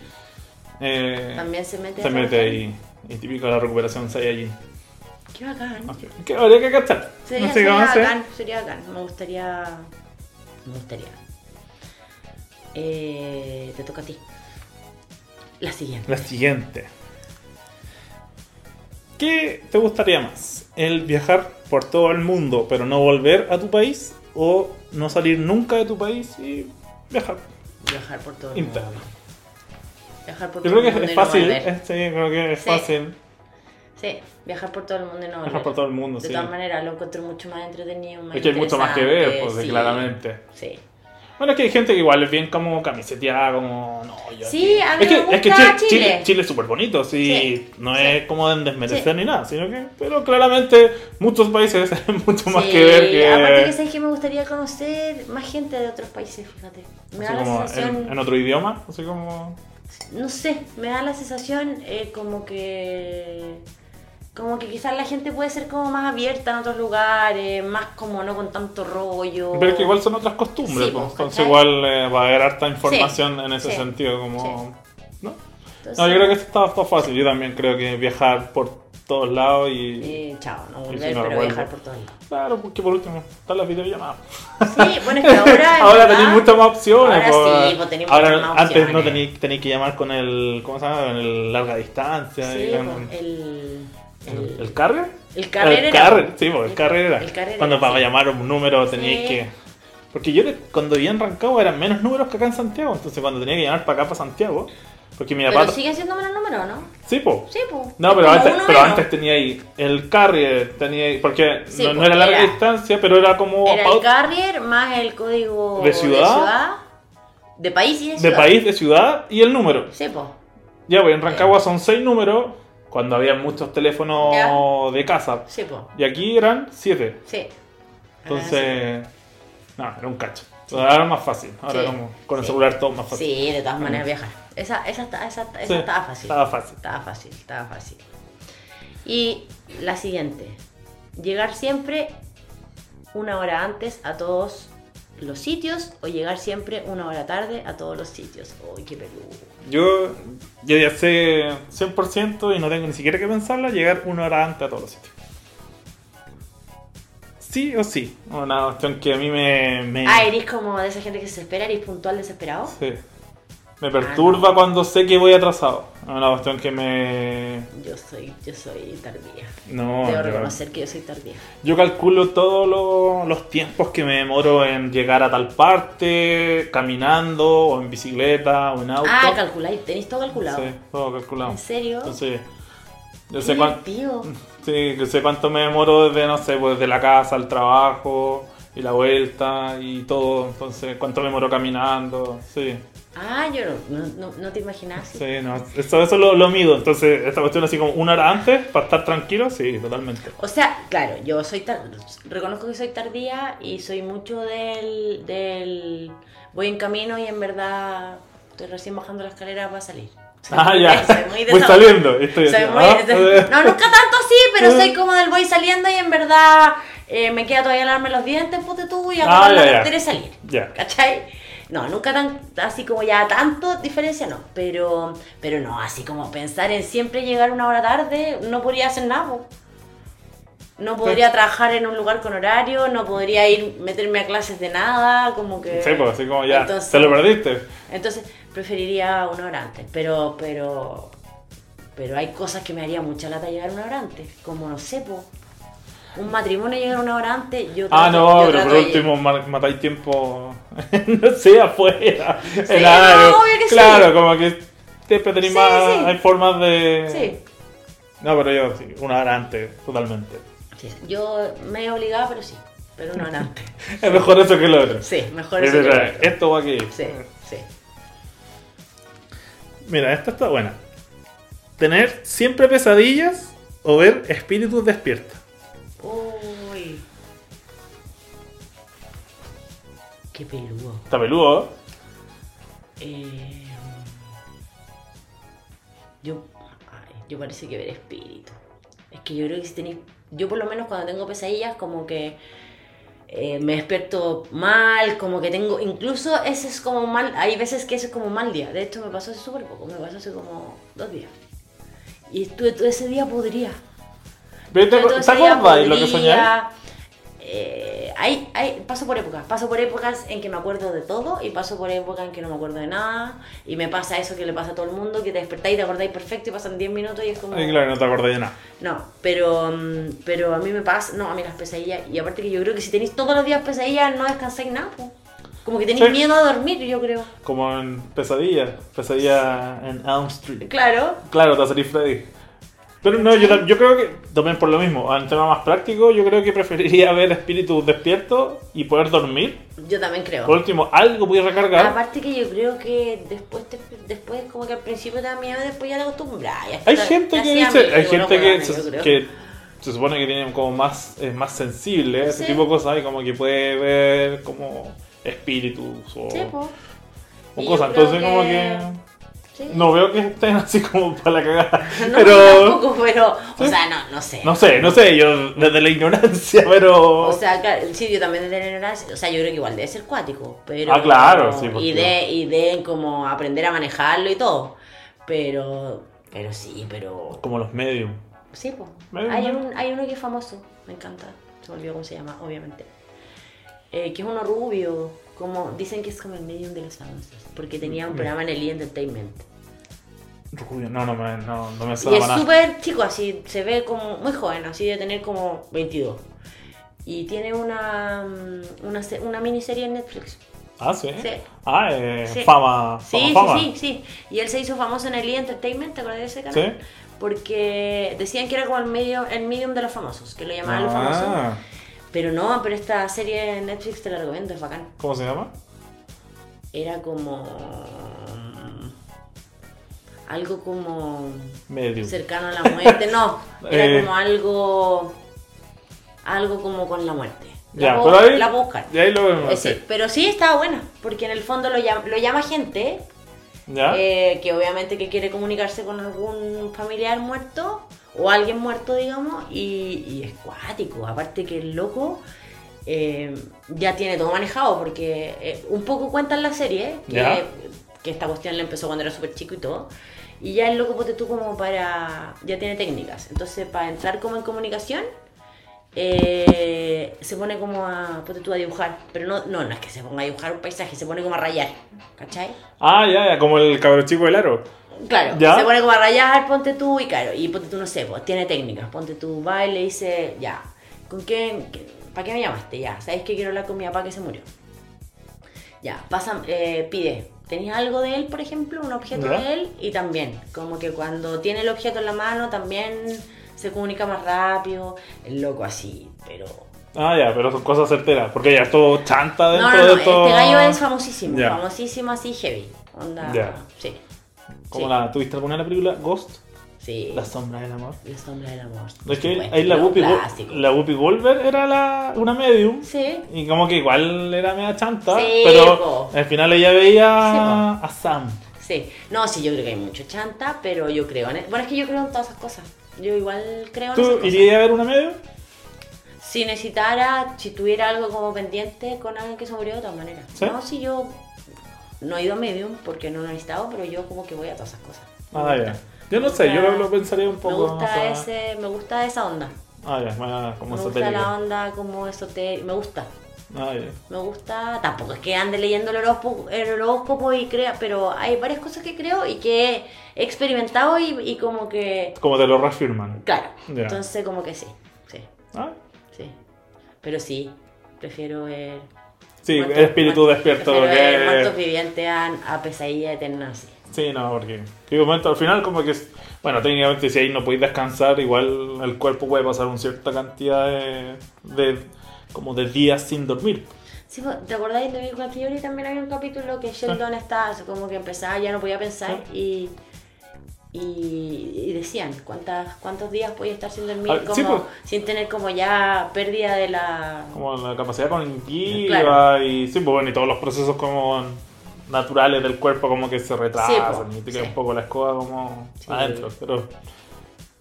eh, También se mete. se ahí. Y típico de la recuperación Saiyajin. Qué bacán. Que habría que cachar. Sería, no sé sería bacán, sería bacán. Me gustaría. Me gustaría. Eh, te toca a ti. La siguiente. La siguiente. ¿Qué te gustaría más? ¿El viajar por todo el mundo pero no volver a tu país? ¿O no salir nunca de tu país y viajar Viajar por todo el interno? mundo. Viajar por Yo todo creo el que mundo es no fácil. eh, Sí, creo que es Sí. fácil Sí, viajar por todo el mundo y no volver. viajar por todo el mundo. De sí. todas maneras, lo encuentro mucho más entretenido. Más Es que hay mucho más que ver, pues, sí. claramente. Sí. Bueno, es que hay gente que igual es bien como camiseteada, como. No, yo Sí, a mí es que, me es que gusta Chile, Chile. Chile, es súper bonito, sí. Sí, No es como en desmerecer Sí. ni nada, sino que. Pero claramente muchos países hay mucho más que ver que. Aparte que sabes que me gustaría conocer más gente de otros países, fíjate. Me así da la sensación. en, en otro idioma, así como. No sé, me da la sensación eh, como que. Como que quizás la gente puede ser como más abierta en otros lugares, más como no con tanto rollo. Pero que igual son otras costumbres, Sí, pues, pues, entonces igual eh, va a haber harta información en ese sí, sentido, como. ¿No? Entonces, No, yo creo que esto está, está fácil. Yo también creo que viajar por todos lados y. chao, no volver, si no pero viajar por todos lados. Claro, porque por último están las videollamadas. Sí, bueno, es que ahora. Ahora tenéis muchas más opciones. Ahora sí, pues tenéis muchas más antes no opciones. tenéis tenéis que llamar con el. ¿Cómo se llama? Con el larga distancia. Sí, y con- pues, el. ¿El, El, el carrier? el carrera El era- carrier, sí, pues, el carrier era. El Cuando era, para sí. llamar un número teníais Sí. que. Porque yo cuando vivía en Rancagua eran menos números que acá en Santiago. Entonces cuando tenía que llamar para acá, para Santiago. Porque mi Pero papá. sigue siendo menos número, ¿no? Sí, pues. Sí, pues. No, pero antes, pero antes tenía ahí el carrier, tenía ahí- porque Sí, no, no era larga era- distancia, pero era como Era el carrier más el código ¿De ciudad? ciudad, de país y de de ciudad. país, de ciudad y el número. Sí, pues. Ya, pues en Rancagua son seis números cuando había muchos teléfonos Ya. de casa. Sí, pues. Y aquí eran siete. Sí. Entonces, no, era un cacho. Ahora era más fácil. Ahora Sí. como con el celular todo más fácil. Sí, de todas maneras viajar. Esa, esa, esa, esa, estaba fácil. Estaba fácil. Estaba fácil, estaba fácil. Y la siguiente. Llegar siempre una hora antes a todos los sitios o llegar siempre una hora tarde a todos los sitios. Uy, qué peludo. Yo, yo ya sé 100% y no tengo ni siquiera que pensarla, llegar una hora antes a todos los sitios. Sí o sí. Una cuestión que a mí me... me Ah, eres como de esa gente que se espera, eres puntual desesperado. sí. Me perturba Ah, no. cuando sé que voy atrasado. Es una cuestión que me... Yo soy, yo soy tardía. No, Debo yo- reconocer que yo soy tardía. Yo calculo todos lo- los tiempos que me demoro en llegar a tal parte, caminando, o en bicicleta, o en auto. Ah, calculáis, tenéis todo calculado. Sí, todo calculado. ¿En serio? Entonces, yo sé cuánto, sí, yo sé cuánto me demoro desde, no sé, pues de la casa al trabajo y la vuelta y todo. Entonces, cuánto me demoro caminando. Sí, Ah, yo no, no, no, te imaginas. sí, no. Eso, eso lo, lo mido. Entonces, esta cuestión así como una hora antes, para estar tranquilo, sí, totalmente. O sea, claro, yo soy tar- reconozco que soy tardía y soy mucho del, del voy en camino y en verdad estoy recién bajando la escalera para salir. Soy Ah, ya. soy muy Voy saliendo. Estoy soy así, muy- ah, soy- no, nunca tanto así, pero Eh. soy como del voy saliendo y en verdad eh, me queda todavía lavarme los dientes, ponte tú, y Ah, agarrar la ya, ya. salir. Ya. ¿Cachai? No, nunca tan, así como ya tanto diferencia no, pero, pero no, así como pensar en siempre llegar una hora tarde, no podría hacer nada. No podría trabajar en un lugar con horario, no podría ir meterme a clases de nada, como que... Sí, pues así como ya. Entonces- te lo perdiste. Entonces preferiría una hora antes, pero, pero, pero hay cosas que me haría mucha lata llegar una hora antes, como no sé, po. Un matrimonio llegar una hora antes, yo Ah, no, yo pero por último ma- matáis tiempo, no sé, afuera. Sí, no, sí. claro, como que siempre tenéis Sí, más, hay formas de... Sí. No, pero yo sí, una hora antes, totalmente. Yo me he obligado, pero sí. Pero no antes. Es mejor eso que lo otro. Sí, mejor Es eso que lo otro. Esto va aquí. Sí, sí. Mira, esta está buena. Tener siempre pesadillas o ver espíritus despiertos. Qué peludo. Está peludo, ¿eh? Yo, ay, yo parece que ver espíritu. Es que yo creo que si tenéis, yo por lo menos cuando tengo pesadillas como que eh, me despierto mal, como que tengo, incluso ese es como mal, hay veces que ese es como un mal día. De hecho me pasó hace súper poco, me pasó hace como dos días. Y estuve todo ese día podría. Pero ¿Te, ¿te lo que eh, hay, hay, paso por épocas, paso por épocas en que me acuerdo de todo y paso por épocas en que no me acuerdo de nada y me pasa eso que le pasa a todo el mundo, que te despertáis y te acordáis perfecto y pasan 10 minutos y es como... Ay, claro, no te acordás de nada. No, pero, mm, pero a mí me pasa, no, a mí las pesadillas, y aparte que yo creo que si tenéis todos los días pesadillas no descansáis nada, po. como que tenéis Sí. miedo a dormir, yo creo. Como en Pesadilla. Pesadilla en Elm Street. Claro, Claro, te va a salir Freddy. Pero no, yo, creo que también por lo mismo, en tema más práctico, yo creo que preferiría ver espíritus despiertos y poder dormir. yo también creo. Por último, algo voy a recargar. Aparte que yo creo que después, te- después como que al principio te da miedo, después ya te acostumbras. Hay gente que dice, amigo, hay gente que se, creo. que se supone que tiene como más, es más sensible, ese tipo de cosas, y como que puede ver como espíritus o, Sí, o cosas. Entonces como que Sí. no veo que estén así como para la cagada. No, pero tampoco, pero, o sea, no, no sé. no sé, no sé, yo desde la ignorancia, pero O sea, claro, sí, yo también de tener ignorancia, o sea, yo creo que igual debe ser cuático, pero... Ah, claro, sí, porque- Y de, y de como aprender a manejarlo y todo, pero, pero sí, pero... como los medios. Sí, pues. Hay, un, hay uno que es famoso, me encanta, se me olvidó cómo se llama, obviamente. Eh, que es uno rubio, como dicen que es como el medium de los famosos, porque tenía un programa en el E! Entertainment. Rubio, no, no me, no, no me Y es para súper chico, así, se ve como muy joven, así de tener como 22. Y tiene una, mm, una, una miniserie en Netflix. Ah, sí. Sí. Ah, eh, Sí. fama, Sí, fama, sí, fama. sí, sí. Y él se hizo famoso en el E! Entertainment, ¿te acuerdas de ese canal? Sí. Porque decían que era como el, medio, el medium de los famosos, que lo llamaban los famosos. Ah, Pero no, pero esta serie en Netflix te la recomiendo, es bacán. ¿Cómo se llama? Era como. Algo como. Medium. cercano a la muerte. No, era Eh. como algo. Algo como con la muerte. La, Ya, pero ahí, la buscar. y ahí lo vemos. Sí, pero sí estaba buena, porque en el fondo lo llama, lo llama gente ¿Ya? eh, que obviamente que quiere comunicarse con algún familiar muerto o alguien muerto, digamos, y, y es cuático. Aparte que el loco eh, ya tiene todo manejado, porque eh, un poco cuenta en la serie que, esta cuestión le empezó cuando era súper chico y todo. Y ya el loco, ponte tú como para... ya tiene técnicas. Entonces, para entrar como en comunicación, eh, se pone como a, ponte tú a dibujar. Pero no, no, no es que se ponga a dibujar un paisaje, se pone como a rayar. ¿Cachai? Ah, ya, ya, como el cabro chico del aro. Claro, ¿Ya? se pone como a rayar, ponte tú y claro, y ponte tú, no sé, pues tiene técnicas, ponte tú, va y le dice, ya, ¿con qué, qué- para qué me llamaste? Ya, ¿sabes que quiero hablar con mi papá que se murió? Ya, pasa, eh, pide, ¿tenías algo de él, por ejemplo, un objeto ¿Ya? de él? Y también, como que cuando tiene el objeto en la mano, también se comunica más rápido, el loco así, pero... Ah, ya, pero son cosas certeras. Porque ya todo chanta dentro No, no, no, de todo. este gallo es famosísimo, Ya. famosísimo así heavy, onda, Ya. sí, ¿Cómo sí. la, ¿Tuviste alguna de la película Ghost? Sí. La sombra del amor. La sombra del amor. Es que ahí la Whoopi, la Whoopi Goldberg era la, una medium. Sí. Y como que igual era media chanta. Sí, pero po. al final ella veía Sí, a Sam. Sí. No, sí, yo creo que hay mucho chanta, pero yo creo en... Bueno, es que yo creo en todas esas cosas. Yo igual creo en esas ¿Tú cosas. irías a ver una medium? Si necesitara, si tuviera algo como pendiente con alguien que se murió de todas maneras. ¿Sí? No, si yo no he ido a Medium porque no lo he necesitado, pero yo como que voy a todas esas cosas. Ah, ya. Yo no Me sé, yo gusta- lo, lo pensaría un Me poco gusta, más a- ese, me gusta esa onda. Ah, ya, más como me gusta esotérica. la onda como esotérica. Me gusta. Ah. Me gusta, tampoco es que ande leyendo el horóscopo, el horóscopo y crea, pero hay varias cosas que creo y que he experimentado y, y como que, Como te lo reafirman. claro, entonces como que sí, sí, Ah, sí. Pero sí, prefiero ver. Sí, muertos- el espíritu muertos- despierto prefiero ver que... muertos vivientes a, a pesadilla eterna. Sí, no, porque que momento al final como que bueno, técnicamente si ahí no podéis descansar, igual el cuerpo puede pasar una cierta cantidad de, de como de días sin dormir. Sí, pues, ¿te acordáis de Big Bang Theory? También había un capítulo que Sheldon estaba como que empezaba, ya no podía pensar y, y, y decían cuántas, cuántos días podía estar sin dormir, Ah, como, sí, pues. sin tener como ya pérdida de la... Como la capacidad cognitiva Claro. y sí, pues bueno, y todos los procesos como naturales del cuerpo como que se retrasan pues, y te queda sí. un poco la escoba como Sí. adentro, pero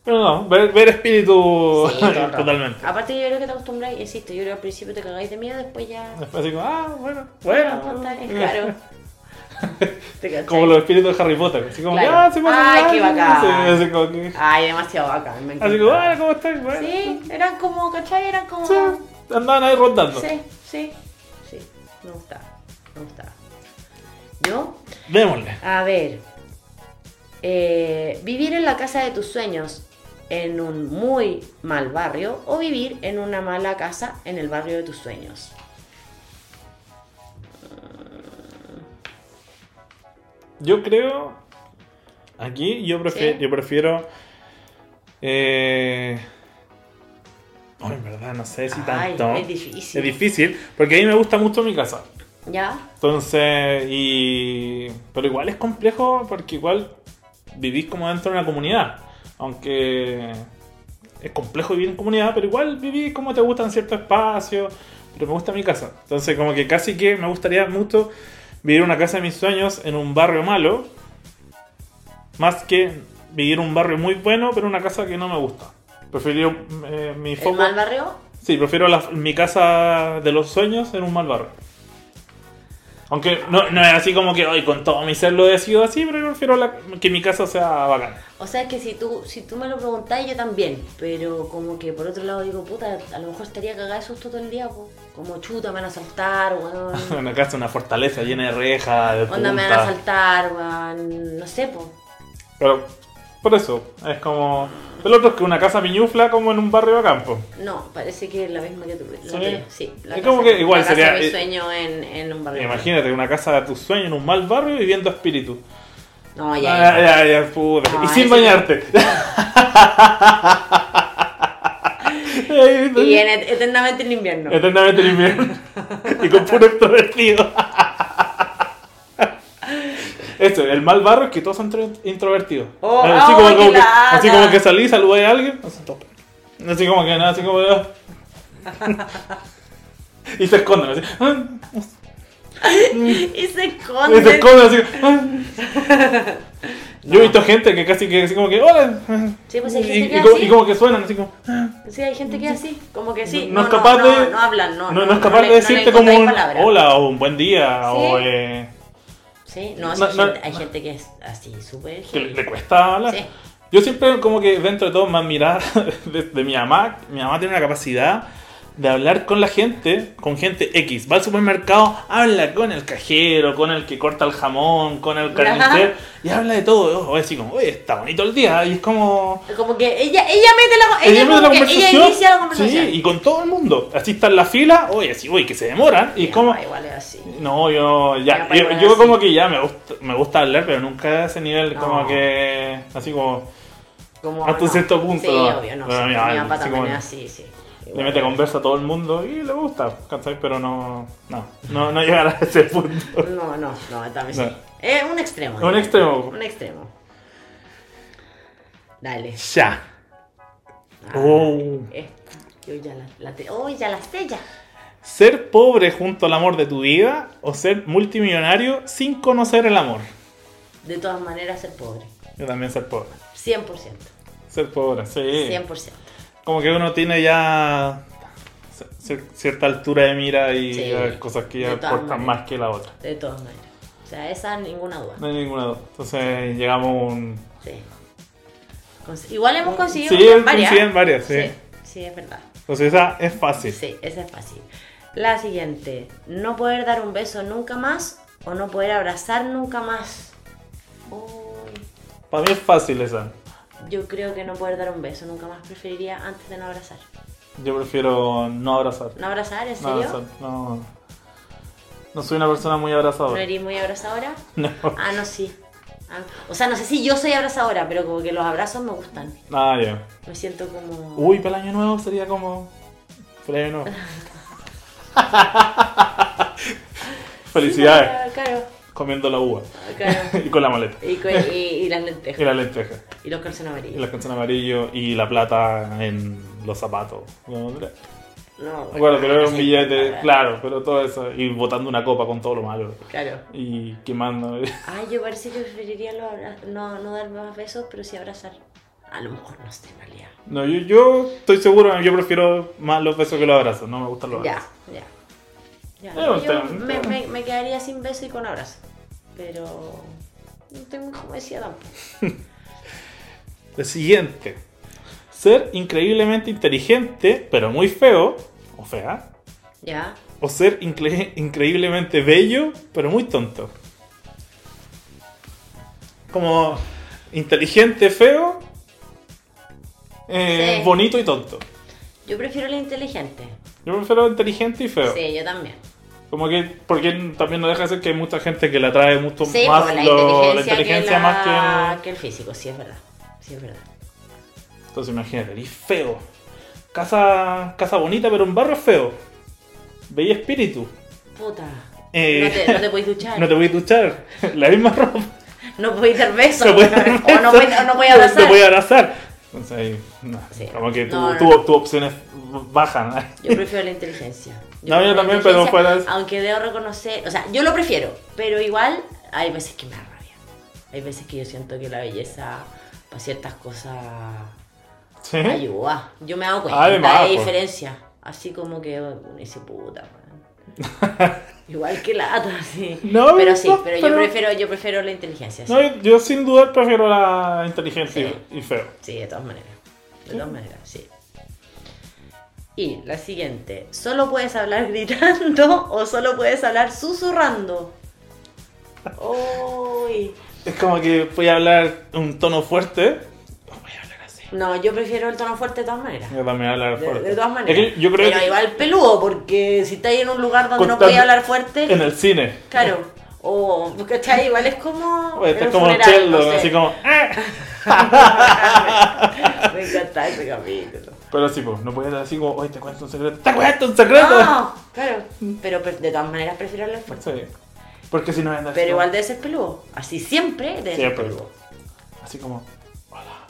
pero no, ver, ver espíritu Sí, totalmente. Aparte yo creo que te acostumbras, insisto, yo creo que al principio te cagáis de miedo, después ya... Después así como, ah, bueno, bueno. Bueno. Como los espíritus de Harry Potter, así como, Claro. ya, se pasa Ay, nada", qué bacán. sí, así como que, Ay, demasiado bacán, me así como, ah, ¿cómo estás? Bueno. Sí, eran como, ¿cachai? Eran como... Sí, andaban ahí rondando. Sí, sí, sí, me gustaba, me gustaba. Yo, Démosle. a ver, eh, vivir en la casa de tus sueños en un muy mal barrio o vivir en una mala casa en el barrio de tus sueños. Yo creo. Aquí yo prefiero. ¿Sí? Yo prefiero. Eh. oh, en verdad, no sé si Ay, tanto. es difícil. Es difícil, porque a mí me gusta mucho mi casa. ¿Ya? Entonces, y. Pero igual es complejo porque igual vivís como dentro de una comunidad. Aunque es complejo vivir en comunidad, pero igual vivís como te gustan ciertos espacios. Pero me gusta mi casa. Entonces, como que casi que me gustaría mucho vivir una casa de mis sueños en un barrio malo. Más que vivir en un barrio muy bueno, pero una casa que no me gusta. Prefiero eh, mi ¿El foco. mal barrio? Sí, prefiero la- mi casa de los sueños en un mal barrio. Aunque no, no es así como que hoy con todo mi ser lo decido así, pero prefiero la- que mi casa sea bacana. O sea, que si tú, si tú me lo preguntás, yo también. Pero como que por otro lado digo, puta, a lo mejor estaría cagada de susto todo el día, po. Como chuta, me van a asaltar, weón. Una casa, una fortaleza llena de rejas, de Onda, me van a asaltar, weón. No sé, po. Pero por eso, es como... El otro es que una casa piñufla como en un barrio de campo. No, parece que es la misma que tú. la ¿Sí? la Es como casa- que igual la casa sería- de mi eh, sueño en, en un barrio. Imagínate, una casa de tus sueños en un mal barrio viviendo espíritu. No, Ah, ya, ya. ya, ya, puta. No, y sin bañarte. Y en et- eternamente en invierno. Eternamente en invierno. y con puro extrovertido. Eso, el mal barrio es que todos son intro- introvertidos. Oh, así, oh, como, que, así como que salís, saludás a alguien. Así. Así como que nada, así como. ah. y se esconden así. ah, Y se esconde. Y se esconden así. ah. Yo he visto gente que casi que así como que. Hola. Sí, pues hay y, gente y que como, así. y como que suenan así como. Sí, hay gente que así. Como que sí. No, es capaz de. No, hablan, no. No, no es capaz de decirte como un hola o un buen día Sí. o. Eh, Sí, no, hay, no. gente, hay gente que es así, súper. que le, cuesta hablar. Sí. Yo siempre como que dentro de todo me admiraba de, de mi mamá. Mi mamá tiene una capacidad de hablar con la gente, con gente X. Va al supermercado, habla con el cajero, con el que corta el jamón, con el carnicero y habla de todo. O así como, oye, está bonito el día. Y es como... Como que ella, ella mete la, ella, Ella mete la conversación. ella inicia la conversación. Sí, y con todo el mundo. Así está en la fila, oye, así, oye, que se demoran. Y como... Igual es así. No, yo ya, yo, como que ya me gusta, me gusta hablar, pero nunca a ese nivel No. como que así como Como, Hasta un cierto punto, Sí, no. obvio, no. Pero sí, mi papá así también como- es así, sí. Le mete conversa a todo el mundo y le gusta, ¿cachai? Pero no, no, no, no llegar a ese punto. No, no, no, también No. sí. Es un extremo. Un extremo. Un extremo. Dale. Ya. Ah, Oh. eh, yo ya la, la te- oh, ya la sé ya. Ser pobre junto al amor de tu vida o ser multimillonario sin conocer el amor. De todas maneras, ser pobre. Yo también ser pobre. 100%. Ser pobre, sí. 100%. Como que uno tiene ya cierta altura de mira y Sí, hay cosas que ya importan más que la otra. De todas maneras. O sea, esa ninguna duda. No hay ninguna duda. Entonces llegamos a un... Sí. Igual hemos conseguido Sí, varias. varias, sí. sí. Sí, es verdad. Entonces esa es fácil. Sí, esa es fácil. La siguiente. No poder dar un beso nunca más o no poder abrazar nunca más. Uy, Para mí es fácil esa. Yo creo que no poder dar un beso nunca más. Preferiría antes de no abrazar. Yo prefiero no abrazar. ¿No abrazar? ¿En No serio? abrazar. No, no soy una persona muy ¿No abrazadora. eres muy abrazadora? No. Ah, no, sí. Ah, o sea, no sé si yo soy abrazadora, pero como que los abrazos me gustan. Ah, ya. Me siento como... Uy, para el año nuevo sería como. Para el año nuevo. Felicidades. Ah, Claro, Comiendo la uva. claro. y con la maleta. Y, cu- y, y las Y lentejas. la lenteja. Y los calzones Y amarillos. la canción amarillo. Y la plata en los zapatos. No, no, No, Bueno, pero era un billete, claro. claro, pero todo eso. Y botando una copa con todo lo malo. Claro. Y quemando. Ay, yo parece que preferiría los no, no dar más besos, pero sí abrazar. A lo mejor no sé en realidad. No, yo, yo estoy seguro, yo prefiero más los besos que los abrazos. No me gustan los Ya, abrazos. ya. Ya, Un yo me, tema. me, me quedaría sin beso y con abrazo. Pero no estoy muy convencida tampoco. El siguiente. Ser increíblemente inteligente, pero muy feo, o fea. Ya. O ser incre- increíblemente bello, pero muy tonto. Como inteligente, feo, eh, Sí. bonito y tonto. Yo prefiero la inteligente. Yo prefiero inteligente y feo. Sí, yo también. Como que, porque también no deja de ser que hay mucha gente que le atrae mucho Sí, más la lo- inteligencia, la inteligencia que, más que... que el físico, sí es verdad. Sí es verdad. Entonces imagínate, eres feo. Casa, casa bonita, pero un barrio feo. Veía espíritu. Puta. Eh, no, te, no te podéis duchar. No te a duchar. La misma ropa. No podéis dar besos. No puedes o no podéis, no podéis abrazar. Te voy a abrazar. Entonces ahí, no, Sí. como que tu, No, no. tu- tu opciones bajan. Yo prefiero la inteligencia. No, yo la también, pero fuera Aunque debo reconocer, o sea, yo lo prefiero, pero igual hay veces que me da rabia. Hay veces que yo siento que la belleza para ciertas cosas ¿Sí? ayuda. Yo me he dado cuenta Además, de pues. diferencia. Así como que uno dice puta. Igual que lata, sí. No, pero sí, pero, pero- yo prefiero, yo prefiero la inteligencia, sí. No, yo, sin dudar prefiero la inteligencia Sí. y feo. Sí, de todas maneras. De todas maneras, sí. Y la siguiente, ¿solo puedes hablar gritando o solo puedes hablar susurrando? Uy. Es como que voy a hablar un tono fuerte. o voy a hablar así. No, yo prefiero el tono fuerte de todas maneras. Yo también voy a hablar fuerte. de todas maneras. Es que yo creo Pero que igual peludo, porque si estáis en un lugar donde no podéis hablar fuerte, en el cine. claro. O, ¿cachai? Igual es como. Oye, estás como funeral, Chelo, no sé. así como. "Ah". Me encanta ese capítulo. Pero sí, pues, no puedes así como, oye, te cuento un secreto. ¡Te cuento un secreto! No, claro. Pero de todas maneras prefiero hablar fuerte. Sí. Porque si no andas Pero igual debe ser peludo. Así siempre debe ser Siempre. peludo. Así como, hola,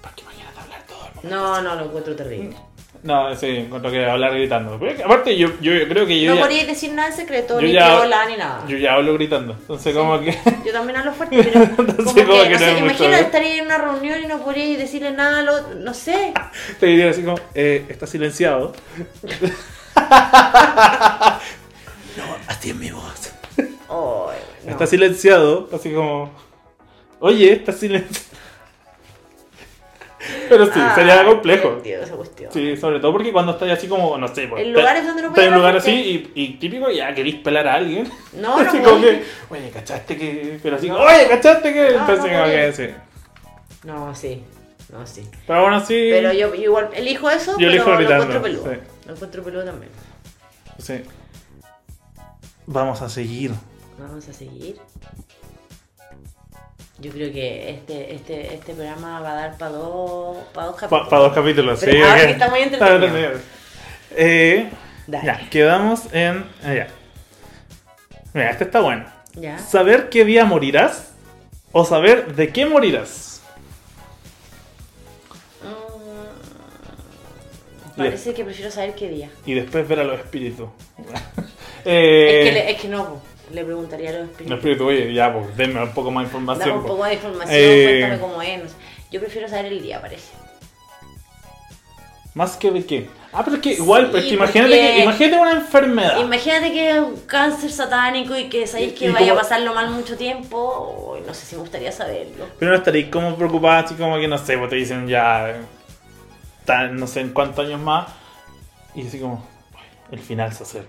¿por qué imagínate hablar todo el mundo? No, no, lo encuentro terrible. No, sí, encuentro que hablar gritando. Que, aparte, yo, yo creo que yo No ya, podríais decir nada en secreto, yo ni ya- que hola, ni nada. yo ya hablo gritando. Entonces, como que. Yo también hablo fuerte, pero como Entonces, que, como que no no sé, es mucho, imagina estaría en una reunión y no podríais decirle nada al otro, no sé. Te diría así como, eh, está silenciado. no, así es mi voz. No. Está silenciado, así como, oye, está silenciado. Pero sí, sería Ay, complejo. Sí, sobre todo porque cuando estás así como, no sé, pues, En lugares donde no estás en un lugar así y, y típico ya querís pelar a alguien. No, no así como podéis. que, oye, ¿cachaste que? Pero así No. oye, ¿cachaste que? No, Entonces no como que sí. No, sí. No, sí. Pero bueno, sí. Pero yo igual elijo eso, Yo pero elijo lo encuentro peludo. sí. Lo encuentro peludo también. sí. Vamos a seguir. Vamos a seguir. Yo creo que este, este, este programa va a dar para dos, para dos Para capítulos. dos capítulos, sí. Pero ahora ok. que está muy Está entretenido. Eh, ya, quedamos en. Allá. Mira, este está bueno. ¿Ya? ¿Saber qué día morirás o saber de qué morirás? Mm, parece que prefiero saber qué día. Y después ver a los espíritus. eh, es, que le, es que no. Le preguntaría a los Los espíritus. espíritus, oye, ya, pues, denme un poco más de información. Dame un pues. poco de información, Eh, cuéntame cómo es. Yo prefiero saber el día, parece. Más que de qué. Ah, pero es que igual, Sí, que imagínate, que, imagínate una enfermedad. Imagínate que es un cáncer satánico y que sabéis que vaya a como- pasarlo mal mucho tiempo. No sé si me gustaría saberlo. Pero no estaréis como preocupada, así como que no sé, pues te dicen ya. Tan, no sé en cuántos años más. Y así como. "Ay, El final se acerca.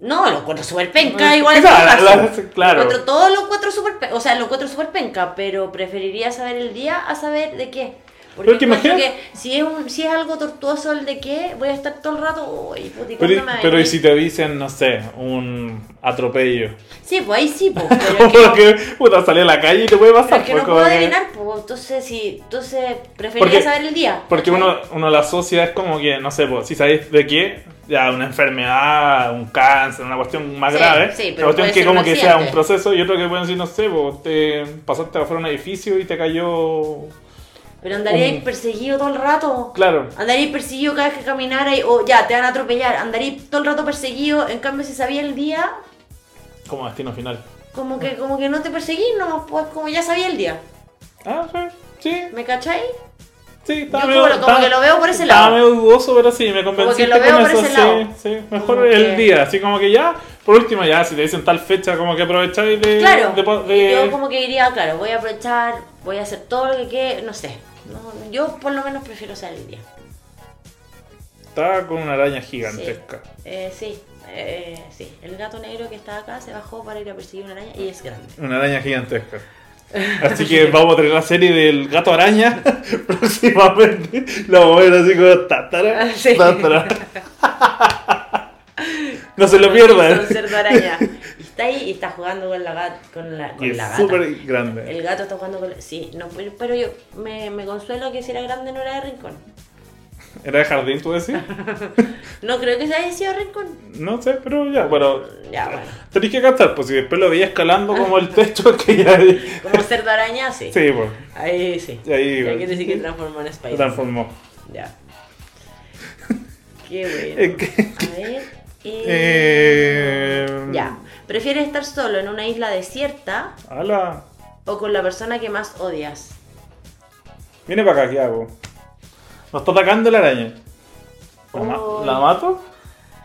No, lo encuentro súper penca, igual en Claro, todo caso. lo- claro. Lo encuentro- todo lo encuentro súper penca. O sea, lo encuentro súper penca, pero preferiría saber el día a saber de qué. Porque Pero que encuentro imagina- que si es, un, si es algo tortuoso el de qué, voy a estar todo el rato. Uy, puti, Pero, ¿cuándo me va a pero y si te dicen, no sé, un atropello. Sí, pues ahí sí, pues. Es que, Porque, puta, salí a la calle y te puede pasar. es que pues, no como puedo que- adivinar, pues. Entonces, si, entonces preferiría Porque- saber el día. Porque uno, uno la asocia es como que, no sé, pues, si sabéis de qué, ya una enfermedad, un cáncer, una cuestión más Sí, grave. sí, pero una cuestión que como que sea un proceso y otro que pueden decir, no sé, pues, te pasaste de un edificio y te cayó... Pero andaríais un- perseguido todo el rato. Claro. Andaríais perseguido cada vez que caminarais, o ya, te van a atropellar. Andaríais todo el rato perseguido. En cambio, si sabía el día, Como destino final. como que, como que no te perseguís, no, pues como ya sabía el día. Ah, sí, sí, ¿Me cacháis? sí. Yo como lo- como que lo veo por ese estaba lado. medio dudoso, pero sí, me veo con eso. sí, lado. sí. Mejor Como el que- día, así como que ya, por último ya, si te dicen tal fecha, como que aprovecháis de... Claro. de po- de- Yo como que diría, claro, voy a aprovechar, voy a hacer todo lo que quede, no sé. No, yo por lo menos prefiero el día. Estaba con una araña gigantesca. Eh, sí, eh, sí. El gato negro que está acá se bajó para ir a perseguir una araña y es grande. Una araña gigantesca. Así que vamos a tener la serie del gato araña próximamente. La vamos a ver así como tatara, Ah, Sí. tatara. No se lo Un pierdan. cerdo araña. Y está ahí y está jugando con la gata. Con la, con Y es la gata. súper grande. El gato está jugando con... Sí, no, pero, pero yo me, me consuelo que si era grande no era de rincón. ¿Era de jardín, tú decís? No creo que se haya sido rincón. No sé, pero ya, bueno. Ya, bueno. Tenéis que gastar, pues si después lo veía escalando como el techo, que ya. Como cerdo araña, sí. Sí, pues. Ahí sí. Ahí, bueno. quiere decir que transformó en Spider. transformó. Ya. Qué bueno. que- A ver. eh, Eh, Ya. ¿Prefieres estar solo en una isla desierta Ala. o con la persona que más odias? Viene para acá, ¿qué hago? Nos está atacando la araña. ¿La, ma- Oh. ¿la mato?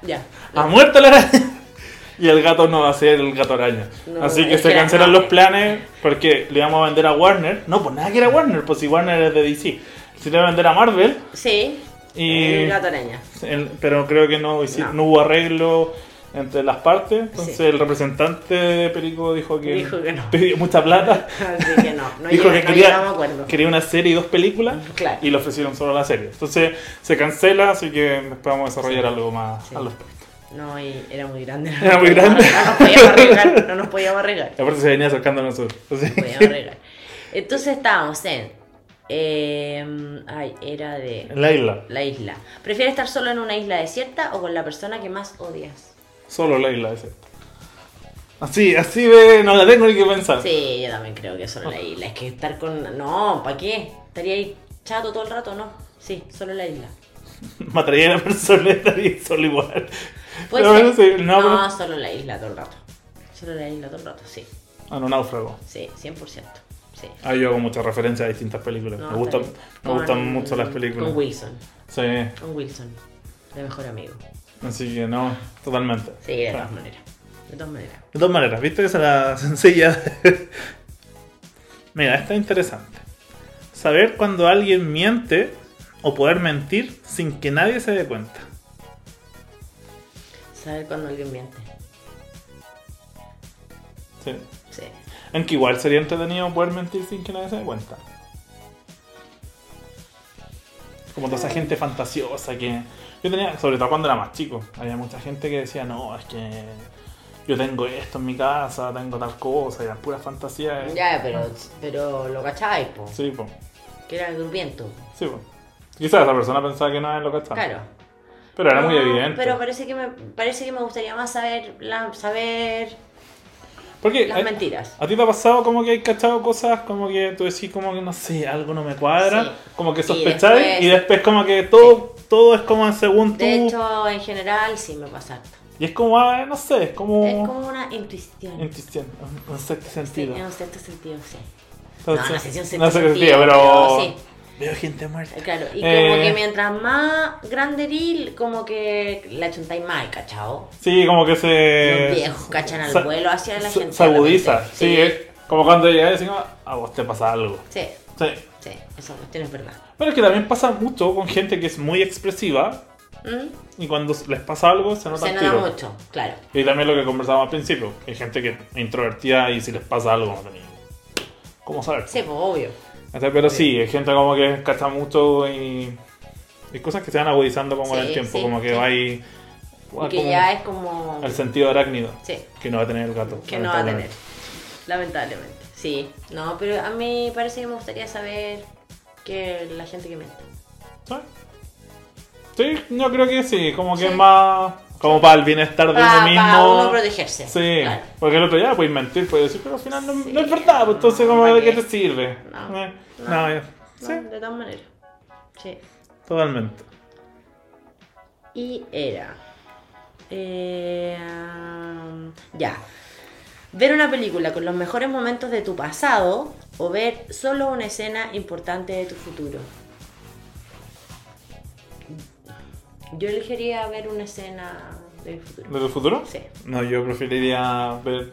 Ya. ¡Ha muerto la araña! Y el gato no va a ser el gato araña. No, Así que es se que- cancelan los planes porque le íbamos a vender a Warner. No, pues nada que era Warner, pues si Warner es de DC. Se le iba a vender a Marvel, Sí. Y- El gato araña. el- pero creo que no, hici- No. no hubo arreglo entre las partes. Entonces Sí. el representante de Perico dijo que, Dijo que no. pidió mucha plata. Así que no. No, dijo llega- que no quería, a acuerdo. quería una serie y dos películas Claro. y le ofrecieron solo la serie. Entonces se cancela, así que después vamos a desarrollar Sí. algo más Sí. al respecto. No, y era muy grande. no Era muy grande. No nos podíamos arriesgar. No nos podíamos arriesgar. Y aparte se venía acercando a nosotros. Así. No podíamos arriesgar. Entonces estábamos en. eh, ay, era de. La isla. La isla. ¿Prefieres estar solo en una isla desierta o con la persona que más odias? Solo la isla ese. Así, así ve, no la tengo ni que pensar. Sí, yo también creo que solo la isla. Es que estar con. No, ¿para qué? Estaría ahí chato todo el rato, ¿no? Sí, solo la isla. Mataría a la persona y estaría solo igual. Bueno, ser. sí, no, no, pero- solo la isla todo el rato. Solo la isla todo el rato, sí. Ah, no, náufrago. Sí, 100%. Sí. Ah, yo hago muchas referencias a distintas películas. No, me bien. me gustan mucho las películas. Con Wilson. Sí, Con Wilson. De mejor amigo. Así que no, totalmente. Sí, de Ah. todas maneras. De todas maneras. De todas maneras, ¿viste que esa era sencilla? Mira, esta es interesante. Saber cuando alguien miente o poder mentir sin que nadie se dé cuenta. Saber cuando alguien miente. Sí. Sí. Aunque igual sería entretenido poder mentir sin que nadie se dé cuenta. Como toda esa gente fantasiosa que... Yo tenía, sobre todo cuando era más chico, había mucha gente que decía, no, es que yo tengo esto en mi casa, tengo tal cosa, y eran puras fantasías. Ya, pero, pero lo cacháis, po. Sí, pues. Que era el grupiento. Sí, pues. Quizás esa persona pensaba que no es lo estaba. Claro. Pero era muy evidente. Pero parece que me, parece que me gustaría más saber, la- saber Porque las a, mentiras. a ti te ha pasado como que hay cachado cosas como que tú decís como que no sé, algo no me cuadra, Sí. como que Y sospecháis después- y después como que todo, todo es como según tú. De hecho, en general, sí me pasa harto. Y es como, ah, no sé, es como... Es como una intuición. Intuición, un, un sexto Sí, sentido. en un cierto sentido, sí. Entonces, no, no sé si un sexto no sé qué sentido, sentido, pero... pero sí. Veo gente muerta. Claro, y Eh. como que mientras más grande eres, como que la chuntáis más, ¿cachao? Sí, como que se... Los viejos cachan al sa- vuelo hacia la gente. Se agudiza, repente. sí. es como cuando llegas y decimos, a vos te pasa algo. Sí, Sí. sí, esa cuestión es verdad. Pero es que también pasa mucho con gente que es muy expresiva ¿Mm? y cuando les pasa algo se nota Se nota mucho, claro. Y también lo que conversábamos al principio, hay gente que es introvertida y si les pasa algo no cómo saber. Sí, pues obvio. Pero sí, hay gente como que cacha mucho y. Hay cosas que se van agudizando como Sí, el tiempo, sí, como que sí. va. Y que ya es como... El sentido arácnido Sí, que no va a tener el gato. que no va a tener. lamentablemente. Sí, no, pero a mí parece que me gustaría saber que la gente que miente. ¿Sí? Sí, yo creo que sí, como que es más. Como para el bienestar de Para, uno mismo. para uno protegerse. Sí, claro. porque el otro día puedes mentir, puedes decir, pero al final no, Sí. no es verdad, pues entonces, como ¿para ¿de qué te sirve? No, Eh, no. ya. No, Sí, De todas maneras. Sí. totalmente. Y era. eh, ya. Ver una película con los mejores momentos de tu pasado o ver solo una escena importante de tu futuro. Yo elegiría ver una escena del futuro. ¿De tu futuro? Sí. No, yo preferiría ver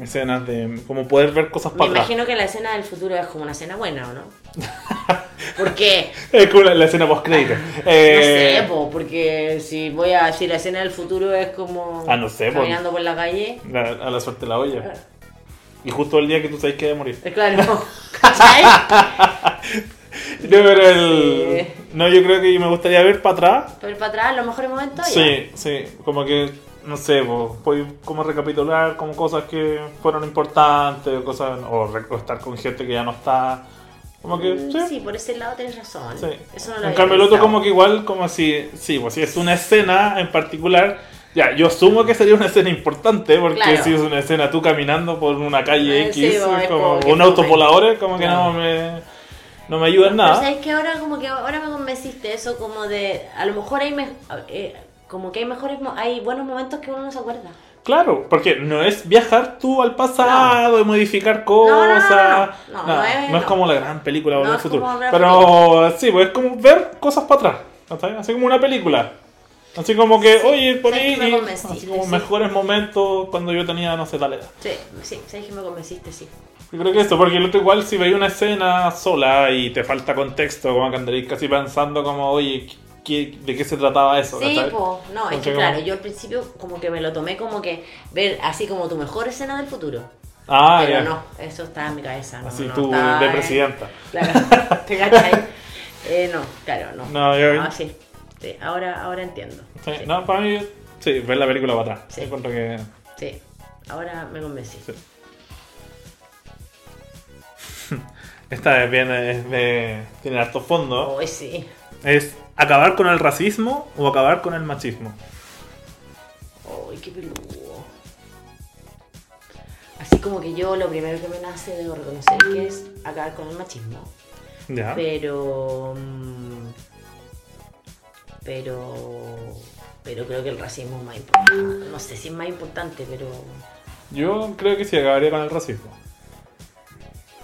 escenas de. como poder ver cosas Me para atrás. imagino que la escena del futuro es como una escena buena, ¿o no? ¿Por qué? Es como la, la escena post-crédito. No Eh, sé, po, porque si voy a decir la escena del futuro es como Ah, no sé, po. caminando por la calle. la- a la suerte la olla. Y justo el día que tú sabes que a morir. Es claro, ¿cachai? No, pero el. Sí. No, yo creo que me gustaría ver para atrás. Pero para atrás, los mejores momentos. ya. Sí, sí, como que, no sé, pues, como recapitular como cosas que fueron importantes, cosas, o, estar con gente que ya no está, como que, Mm, sí. Sí, por ese lado tienes razón. sí. Eso no lo en cambio el otro como que igual, como si, sí, pues si es una escena en particular, ya, yo asumo que sería una escena importante, porque Claro. si es una escena tú caminando por una calle X, sí, como, como un auto fome. volador, como que no me, no me ayuda en Pero nada. sabes que ahora como que ahora me convenciste eso como de a lo mejor hay me- eh, como que hay mejores hay buenos momentos que uno no se acuerda. Claro, porque no es viajar tú al pasado y modificar cosas. No, no, no, no, no, no es- no es no. como la gran película Volver No al futuro. Pero sí, pues es como ver cosas para atrás. ¿cachai? Así como una película. Así como que, Sí, oye, por ahí, me así como sí. mejores momentos cuando yo tenía, no sé, tal edad. Sí, sí, sabes que me convenciste, sí. Yo creo que eso, porque el otro igual si veis una escena sola y te falta contexto, como que andaréis casi pensando como, oye, ¿qué- ¿de qué se trataba eso? Sí, po, no, es que como- claro, yo al principio como que me lo tomé como que ver así como tu mejor escena del futuro. Ah, pero ya. no, eso está en mi cabeza. No, Así no tú de en- presidenta. Claro, ¿te cachai? Eh, no, claro, no. No, yo- Ah, sí, sí, ahora, ahora entiendo. Sí, Sí, No, para mí, sí, ver la película para atrás. Sí. Encuentro que. sí, ahora me convencí. Sí. Esta vez viene es de. tiene harto fondo. Hoy sí. Es acabar con el racismo o acabar con el machismo. Uy, qué peludo. Así como que yo lo primero que me nace debo reconocer que es acabar con el machismo. Ya. Pero. mm, Pero. Pero creo que el racismo es más importante. No sé si es más importante, pero. Yo creo que sí acabaría con el racismo.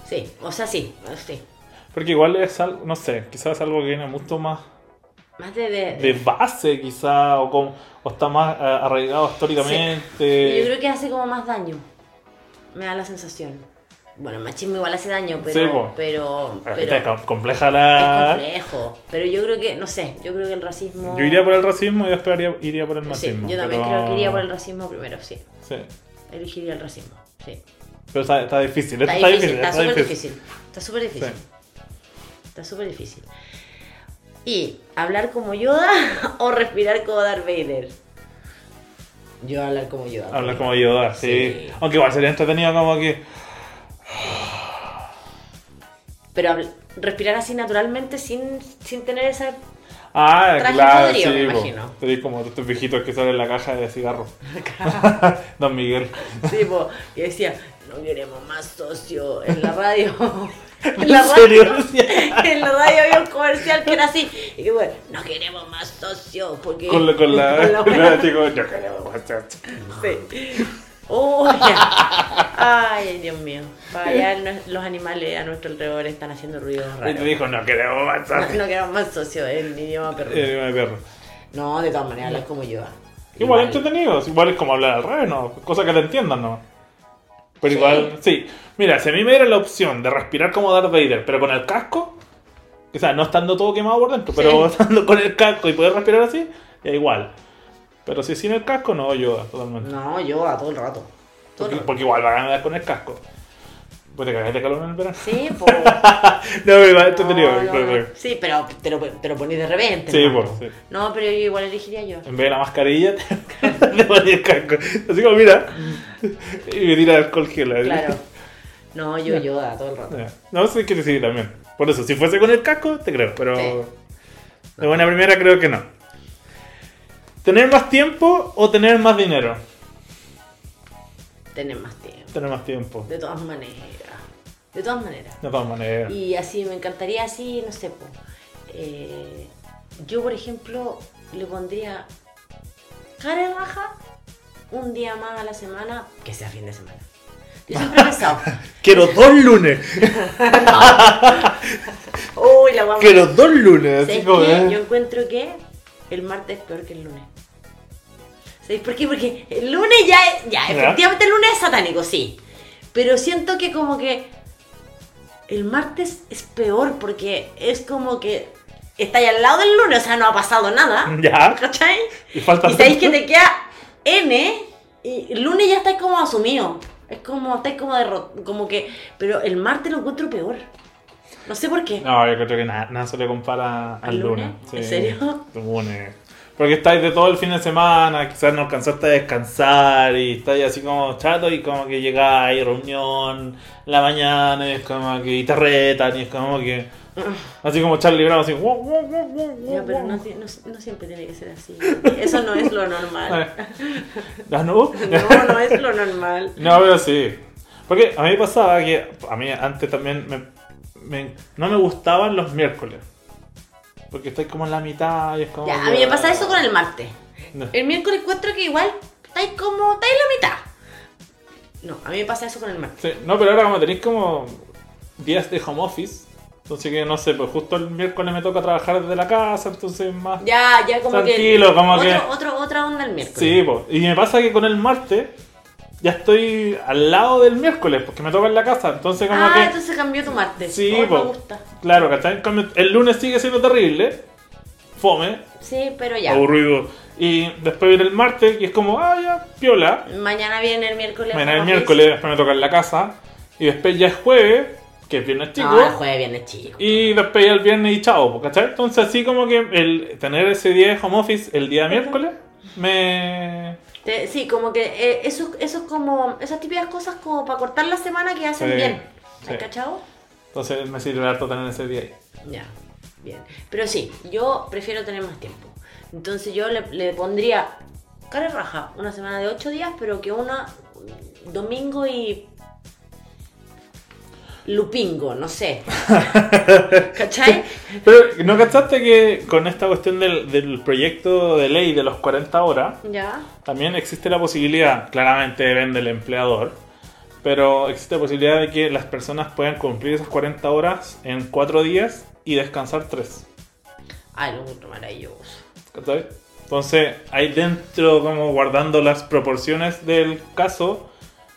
Sí, o sea, sí, sí. Porque igual es algo, no sé, quizás es algo que viene mucho más Más de. de- de base, quizás, o, con- o está más eh, arraigado históricamente. Yo creo que hace como más daño. Me da la sensación. Bueno, el machismo igual hace daño, pero. Sí, po. pero, Pero com- compleja es la. complejo. Pero yo creo que, no sé, yo creo que el racismo. Yo iría por el racismo y después haría- iría por el Sí, machismo. yo también pero- creo que iría por el racismo primero, sí. Sí. Elegiría el racismo, sí. Pero está, está difícil, Está esto difícil, está está súper difícil. difícil. Está súper difícil. Sí. Está súper difícil. Y hablar como Yoda o respirar como Darth Vader. Yo hablar como Yoda. Hablar como Yoda, sí. Sí. Aunque igual sería entretenido como que. Pero respirar así naturalmente sin, sin tener esa... Ah, claro, podrido, sí. me po. imagino. Sería como estos viejitos que salen en la caja de cigarros. Don Miguel. tipo, y decía, no queremos más socio en la radio. en ¿En la radio. en la radio había un comercial que era así. Y que bueno, no queremos más socio porque... Con la. Con la, con la con buena- la chico, yo creo, muchacho. Sí. Ya. Ay, Dios mío. No- los animales a nuestro alrededor están haciendo ruidos Y te raros. dijo, no queremos No, avanzar. no queremos más socios en idioma perro. Eh, perro. No, de todas maneras, hablas como yo. Igual entretenido, igual es como hablar al revés, ¿no? Cosa que te entiendan, ¿no? Pero Sí. igual, sí. Mira, si a mí me diera la opción de respirar como Darth Vader, pero con el casco, o sea, no estando todo quemado por dentro, pero Sí. estando con el casco y poder respirar así, ya igual. Pero si sin el casco, no, yo totalmente. No, yo a todo el rato. Todo el Porque, rato. porque igual va a ganar con el casco. ¿Vos te cagás de calor en el verano? Sí, pues. no, pero igual entretenido. No, no. pero- Sí, pero te lo, te lo ponís de repente. Sí, pues, sí. No, pero yo igual elegiría yo. En vez de la mascarilla, te pones el casco. Así como, mira. Y me tira alcohol gel. ahí. Claro. No, yo, yo, a todo el rato. No sé qué decir también. Por eso, si fuese con el casco, te creo. Pero Sí. de buena primera creo que no. ¿Tener más tiempo o tener más dinero? Tener más tiempo. Tener más tiempo. De todas maneras. De todas maneras. De todas maneras. Y así, me encantaría así, no sé, eh, yo por ejemplo le pondría cara de raja un día más a la semana, que sea fin de semana. Yo siempre he pensado, Quiero dos lunes. uy, la guapa. Quiero dos lunes. Eh. Yo encuentro que el martes es peor que el lunes. ¿Sabéis por qué? Porque el lunes ya, es- ya, Ya. efectivamente el lunes es satánico, sí. Pero siento que como que el martes es peor porque es como que está ahí al lado del lunes, o sea, no ha pasado nada. Ya. ¿Cachai? Y falta Y sabéis que te queda N y el lunes ya estáis como asumido. Es como, estáis como derrot como que. Pero el martes lo encuentro peor. No sé por qué. No, yo creo que nada, nada se le compara al ¿Al lunes. lunes? ¿En serio? El lunes. Porque estáis de todo el fin de semana, quizás no alcanzaste a descansar y estáis así como chato y como que llegáis, reunión, la mañana, y es como que y te retan y es como que. Así como Charlie Brown, así. "Wow, wow, wow, wow, Ya, pero wow". no, no- no siempre tiene que ser así. Eso no es lo normal. ¿Ah, no? No, no es lo normal. No, pero sí. Porque a mí me pasaba que a mí antes también me, me- no me gustaban los miércoles. Porque estoy como en la mitad y es como. Ya, a mí me pasa eso con el martes. No. El miércoles encuentro que igual estáis como, estáis en la mitad. No, a mí me pasa eso con el martes. Sí, no, pero ahora como tenéis como días de home office, entonces que no sé, pues justo el miércoles me toca trabajar desde la casa, entonces más... Ya, ya como Tranquilo, que. como otro, que- Otro, otra onda el miércoles. Sí, pues, y me pasa que con el martes ya estoy al lado del miércoles, porque me toca en la casa, entonces como ah, que... entonces cambió tu martes. Sí, Oh, me po. gusta. Claro, ¿cachai? El lunes sigue siendo terrible, fome, Sí, pero ya. aburrido, y después viene el martes y es como, ah, ya, piola, Mañana viene el miércoles. mañana el miércoles, después me toca en la casa, y después ya es jueves, que es viernes chico. No, el jueves viene chico. Y después ya el viernes y chao, ¿cachai? Entonces así como que el tener ese día de home office el día miércoles me... Te- sí, como que eh, eso, eso es como. Esas típicas cosas como para cortar la semana que hacen Sí, bien. sí. ¿Has cachado? Entonces me sirve harto tener ese día ahí. Ya, bien. Pero sí, yo prefiero tener más tiempo. Entonces yo le, le pondría cara raja, una semana de 8 días, pero que una domingo y lupingo, no sé. ¿Cachai? Pero ¿no cachaste que con esta cuestión del, del proyecto de ley de los 40 horas, Ya. también existe la posibilidad, claramente depende del empleador, pero existe la posibilidad de que las personas puedan cumplir esas 40 horas en 4 días y descansar 3. Ay, lo encuentro maravilloso. ¿Cachai? Entonces, ahí dentro, como guardando las proporciones del caso,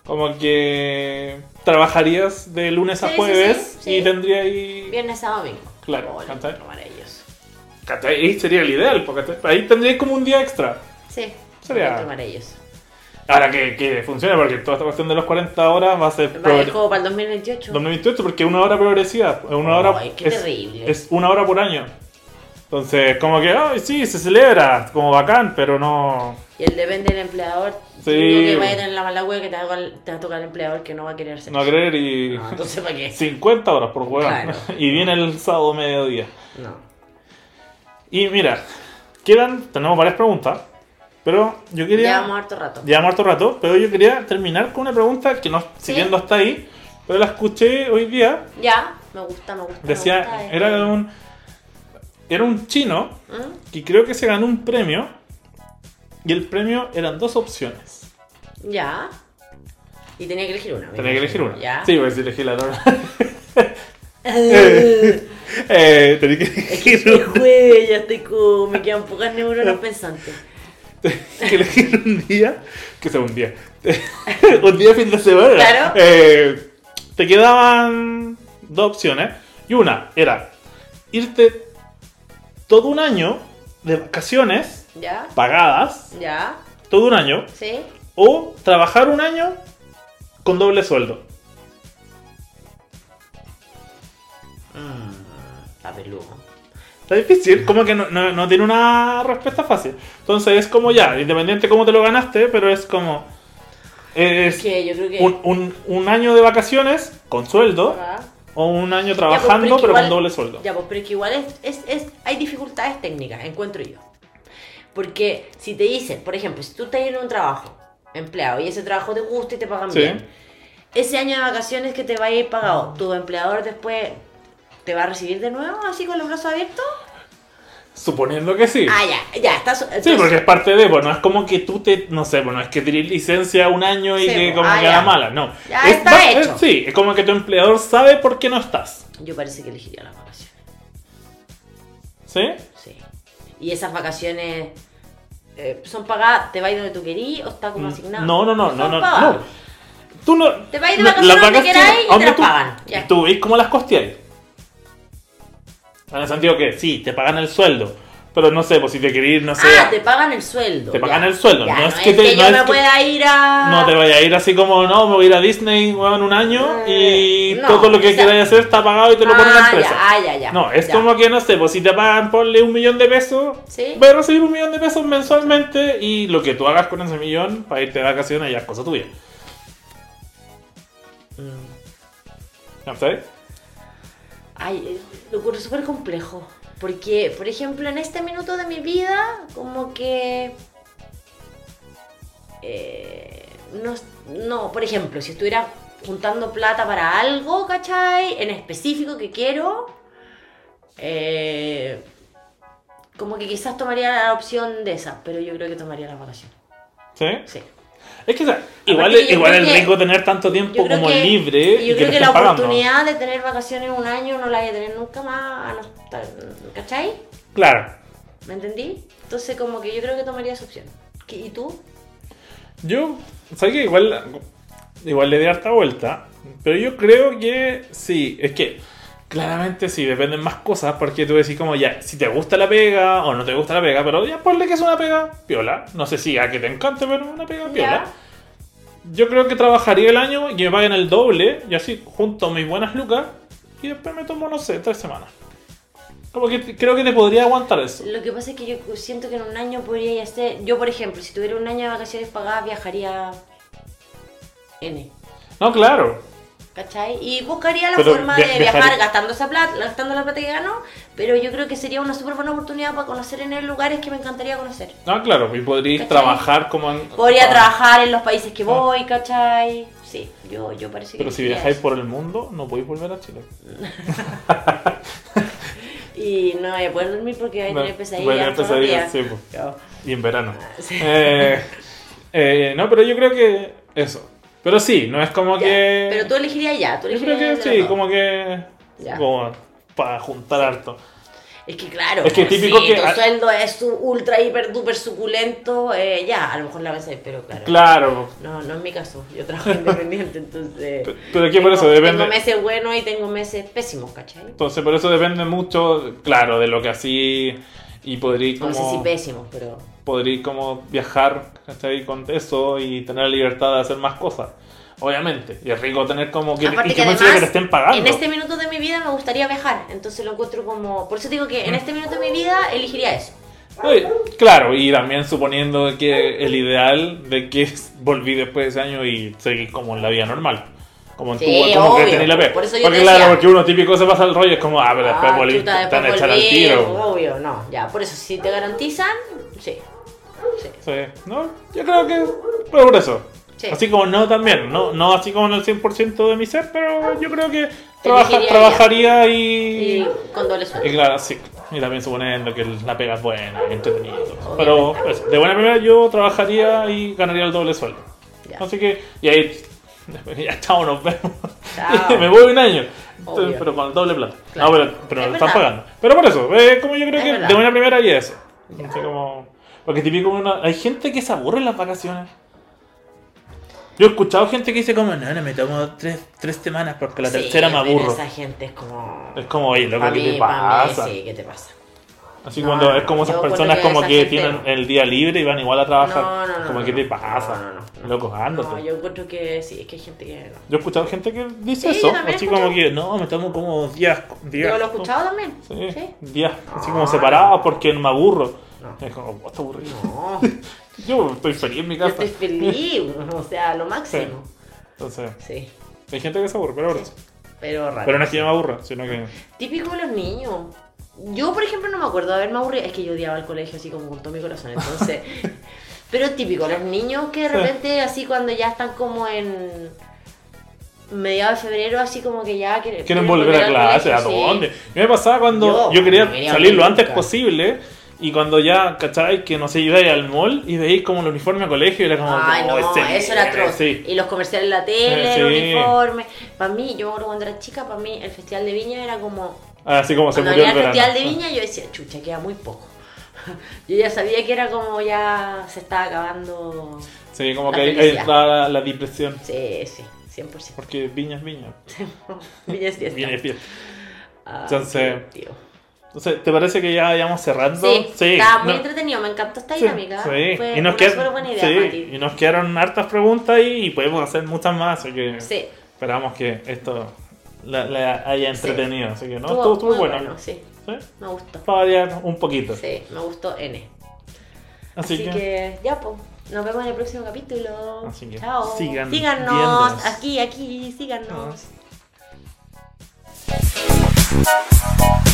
como que trabajarías de lunes a Sí, jueves sí, sí. y tendría ahí. Viernes a domingo. Claro, Oh, maravilloso. Ahí sería el ideal, porque ahí tendrías como un día extra. Sí, Sería- maravilloso. Ahora que, que funcione, porque toda esta cuestión de los 40 horas va a ser Va, progre- como para el 2028. 2028, porque una hora progresiva. Una hora Ay, qué es, terrible. es una hora por año. Entonces, como que, ay, sí, se celebra, como bacán, pero no. Y el depende del empleador. Sí. Que vaya a tener la mala wea que te va, a te va a tocar el empleador que no va a querer hacer. No creer y. No, entonces ¿para qué? 50 horas por. Claro. Y viene el sábado mediodía. No. Y mira, quedan, tenemos varias preguntas, pero yo quería... Llevamos harto rato. Llevamos harto rato, pero yo quería terminar con una pregunta que no, si bien no está ahí, pero la escuché hoy día. Ya, me gusta, me gusta. me Decía, gusta, eh. era un... Era un chino ¿Mm? que creo que se ganó un premio y el premio eran dos opciones. Ya. Y tenía que elegir una. Tenía que elegir una. Ya. Sí, pues elegí la otra. Eh, eh, tenía que es que elegir este jueves ya estoy como. Me quedan pocas neuronas pensantes. que elegir un día, que sea un día, un día fin de semana. Claro. Eh, te quedaban dos opciones y una era irte todo un año de vacaciones Ya. pagadas, Ya. todo un año, Sí. o trabajar un año con doble sueldo. Mmm, está peludo. Está difícil, como que no, no- no tiene una respuesta fácil. Entonces es como ya, independiente cómo te lo ganaste, pero es como. Es Que yo creo que. un, un- un año de vacaciones con sueldo. O un año Ya, pues, trabajando pero igual- con doble sueldo. Ya, pues, pero es que igual es, es- es- hay dificultades técnicas, encuentro yo. Porque si te dicen, por ejemplo, si tú estás en un trabajo, empleado, y ese trabajo te gusta y te pagan Sí. bien, ese año de vacaciones que te va a ir pagado, tu empleador después te va a recibir de nuevo, así con los brazos abiertos. Suponiendo que sí. Ah, ya, ya, estás. Sí, porque es parte de, pues no es como que tú te, no sé, pues no es que tienes licencia un año y Sí, que como ah, que la mala, no. Ya Es está hecho. es- sí, es como que tu empleador sabe por qué no estás. Yo parece que elegiría las vacaciones. ¿Sí? Sí. Y esas vacaciones eh, son pagadas, ¿te vas donde tú querís o está como asignado? Mm, No, no, no, no, no, pagadas. no. Tú no. Te vas de no, vacaciones donde queráis y te las tú- pagan, ya. Tú veis cómo las costeáis. En el sentido que sí, te pagan el sueldo. Pero no sé, pues si te querés ir, no sé. Ah, te pagan el sueldo. Te pagan ya. el sueldo, Ya, no es que te- no yo es me que- pueda ir a. No te vayas a ir así como, no, me voy a ir a Disney weón, un año y Eh, no, todo lo que o sea- quieras hacer está pagado y te lo pone la Ah, empresa. ya, ah, ya, ya. No, es como que no sé, pues si te pagan, ponle un millón de pesos, Sí. vas a recibir un millón de pesos mensualmente y lo que tú hagas con ese millón para irte de vacaciones ya es cosa tuya. Mm. Ay, eh, lo encuentro súper complejo. Porque, por ejemplo, en este minuto de mi vida, como que. eh, no, no, por ejemplo, si estuviera juntando plata para algo, ¿cachai? En específico que quiero. eh, como que quizás tomaría la opción de esa, pero yo creo que tomaría las vacaciones. ¿Sí? Sí. Es que o sea, igual, igual es que- rico tener tanto tiempo como que, libre yo que creo te que la pagando. oportunidad de tener vacaciones un año no la voy a tener nunca más, ¿cachai? Claro. ¿Me entendí? Entonces como que yo creo que tomaría esa opción. ¿Qué- ¿Y tú? Yo, ¿sabes que Igual, igual le di harta vuelta, pero yo creo que sí, es que claramente sí, dependen más cosas, porque tú decís como ya, si te gusta la pega o no te gusta la pega, pero ya ponle que es una pega piola, no sé si a que te encante, pero una pega piola. Yo creo que trabajaría el año y me paguen el doble, y así junto mis buenas lucas, y después me tomo, no sé, tres semanas. Como que creo que te podría aguantar eso. Lo que pasa es que yo siento que en un año podría hacer... Yo, por ejemplo, si tuviera un año de vacaciones pagadas, viajaría N. No, claro. ¿Cachai? Y buscaría la Pero forma via- de viajar viajar- gastando esa plata, gastando la plata que gano, pero yo creo que sería una súper buena oportunidad para conocer en el lugares que me encantaría conocer. No, claro, y ¿Cachai? trabajar como en... Podría ah, trabajar en los países que Ah. voy, ¿cachai? Sí, yo, yo parece que... Pero si viajáis eso. por el mundo, no podéis volver a Chile. Y no voy a poder dormir porque voy a tener pesadillas Voy a tener todos los pesadillas, sí, pues. Y en verano. Sí. Eh, eh, no, pero yo creo que eso. Pero sí, no es como Ya, que... Pero tú elegirías ya, tú Yo creo elegirías que sí, como que... Ya. Como para juntar harto. Es que claro, Es que pues, típico si que- tu sueldo es su- ultra, hiper, duper suculento, eh, ya, a lo mejor la hacer, pero claro. Claro. No, no es mi caso, yo trabajo independiente, entonces... Pe- pero es que por eso depende- Tengo meses buenos y tengo meses pésimos, ¿cachai? Entonces por eso depende mucho, claro, de lo que así... Y podría No sé si como... pésimos, pero... podría como viajar ¿cachai? con eso y tener la libertad de hacer más cosas. Obviamente. Y es rico tener como que, y que que, además, que te estén pagando. en este minuto de mi vida me gustaría viajar, entonces lo encuentro como... Por eso digo que en este minuto de mi vida elegiría eso. Claro, y también suponiendo que el ideal de que volví después de ese año y seguir como en la vida normal. Como en Sí, tu como que obvio, tenés la pega. por eso yo Porque claro, porque uno típico se pasa el rollo, es como, ah, pero después Ah, volví, chuta, te después a echar al volví, tiro. Obvio, no, ya, por eso, si te garantizan, sí. Sí. Sí, ¿no? Yo creo que pero por eso. Sí. Así como no también, no, no así como en el 100% de mi ser, pero yo creo que trabaja- trabajaría y... Y con doble Y sueldo. claro, sí. Y también suponiendo que la pega es buena y entretenida. y eso. Pero pues, de buena primera yo trabajaría y ganaría el doble sueldo. Ya. Así que, y ahí, ya chao, nos vemos. Chao. me voy un año. Entonces, Obvio. pero con el doble plata. Claro. No, pero, pero Es lo están pagando. Pero por eso, eh, como yo creo Es que verdad. de buena primera y eso. Así como, porque típico uno, hay gente que se aburre en las vacaciones. Yo he escuchado gente que dice como, no, no, me tomo tres, tres semanas porque la Sí, tercera me aburro. Esa gente es como... Es como, oye, loco, ¿qué mí, te mí, pasa? sí, ¿qué te pasa? Así No, cuando no, es como no. esas personas que como esa que tienen no. el día libre y van igual a trabajar. No, no, no, como no, que te no, pasa. no, no, no. Loco, ándate. No, yo encuentro que sí, es que hay gente que no. Yo he escuchado gente que dice Sí, eso, así como que no, me tomo como días, días, Yo lo he escuchado también. sí, Sí. días así como No, separados porque me aburro. No. Es como, "Oh, está aburrido. No, Yo estoy feliz en mi yo casa. estoy feliz, o sea, lo máximo. Entonces, Sí, hay gente que se aburre, pero, Sí. pero raro. pero no es que yo me aburra, sino que Típico de los niños. Yo, por ejemplo, no me acuerdo de haberme aburrido. Es que yo odiaba el colegio así como con todo mi corazón. Entonces. pero típico, los niños que de Sí. repente, así cuando ya están como en. mediados de febrero, así como que ya quieren, quieren volver a clase, ¿a sí. dónde? Mí me pasaba cuando yo, Yo, quería salir lo antes posible y cuando ya, ¿cachai? Que no sé, iba al mall y veis como el uniforme a colegio y era como, Ay, "Oh, no, este eso era viene", atroz. Sí. Y los comerciales en la tele, Eh, el sí. uniforme. Para mí, yo cuando era chica, para mí el Festival de Viña era como. Así como se Cuando murió el el. Festival de Viña, yo decía, chucha, queda muy poco. Yo ya sabía que era como ya se estaba acabando. Sí, como La que ahí, ahí entra la, la depresión. Sí, sí, 100%. Porque viña es viña. Viña es fiesta. Viña es fiesta. Ah, Entonces, divertido. Entonces, ¿te parece que ya vayamos cerrando? Sí, estaba muy no- entretenido, me encantó esta sí, dinámica. sí. Fue Y, nos una qued- súper buena idea, sí, Mati. y nos quedaron hartas preguntas y, y podemos hacer muchas más. Así que Sí, esperamos que esto la, la haya entretenido. Así que no, estuvo, estuvo, bueno. bueno. Sí, ¿Sí? me gustó. Para variar un poquito. Sí, me gustó N. Así, Así, que, que... ya, pues. Nos vemos en el próximo capítulo. Así que Chao. sigan síganos. viéndonos. Aquí, aquí, síganos. Ah.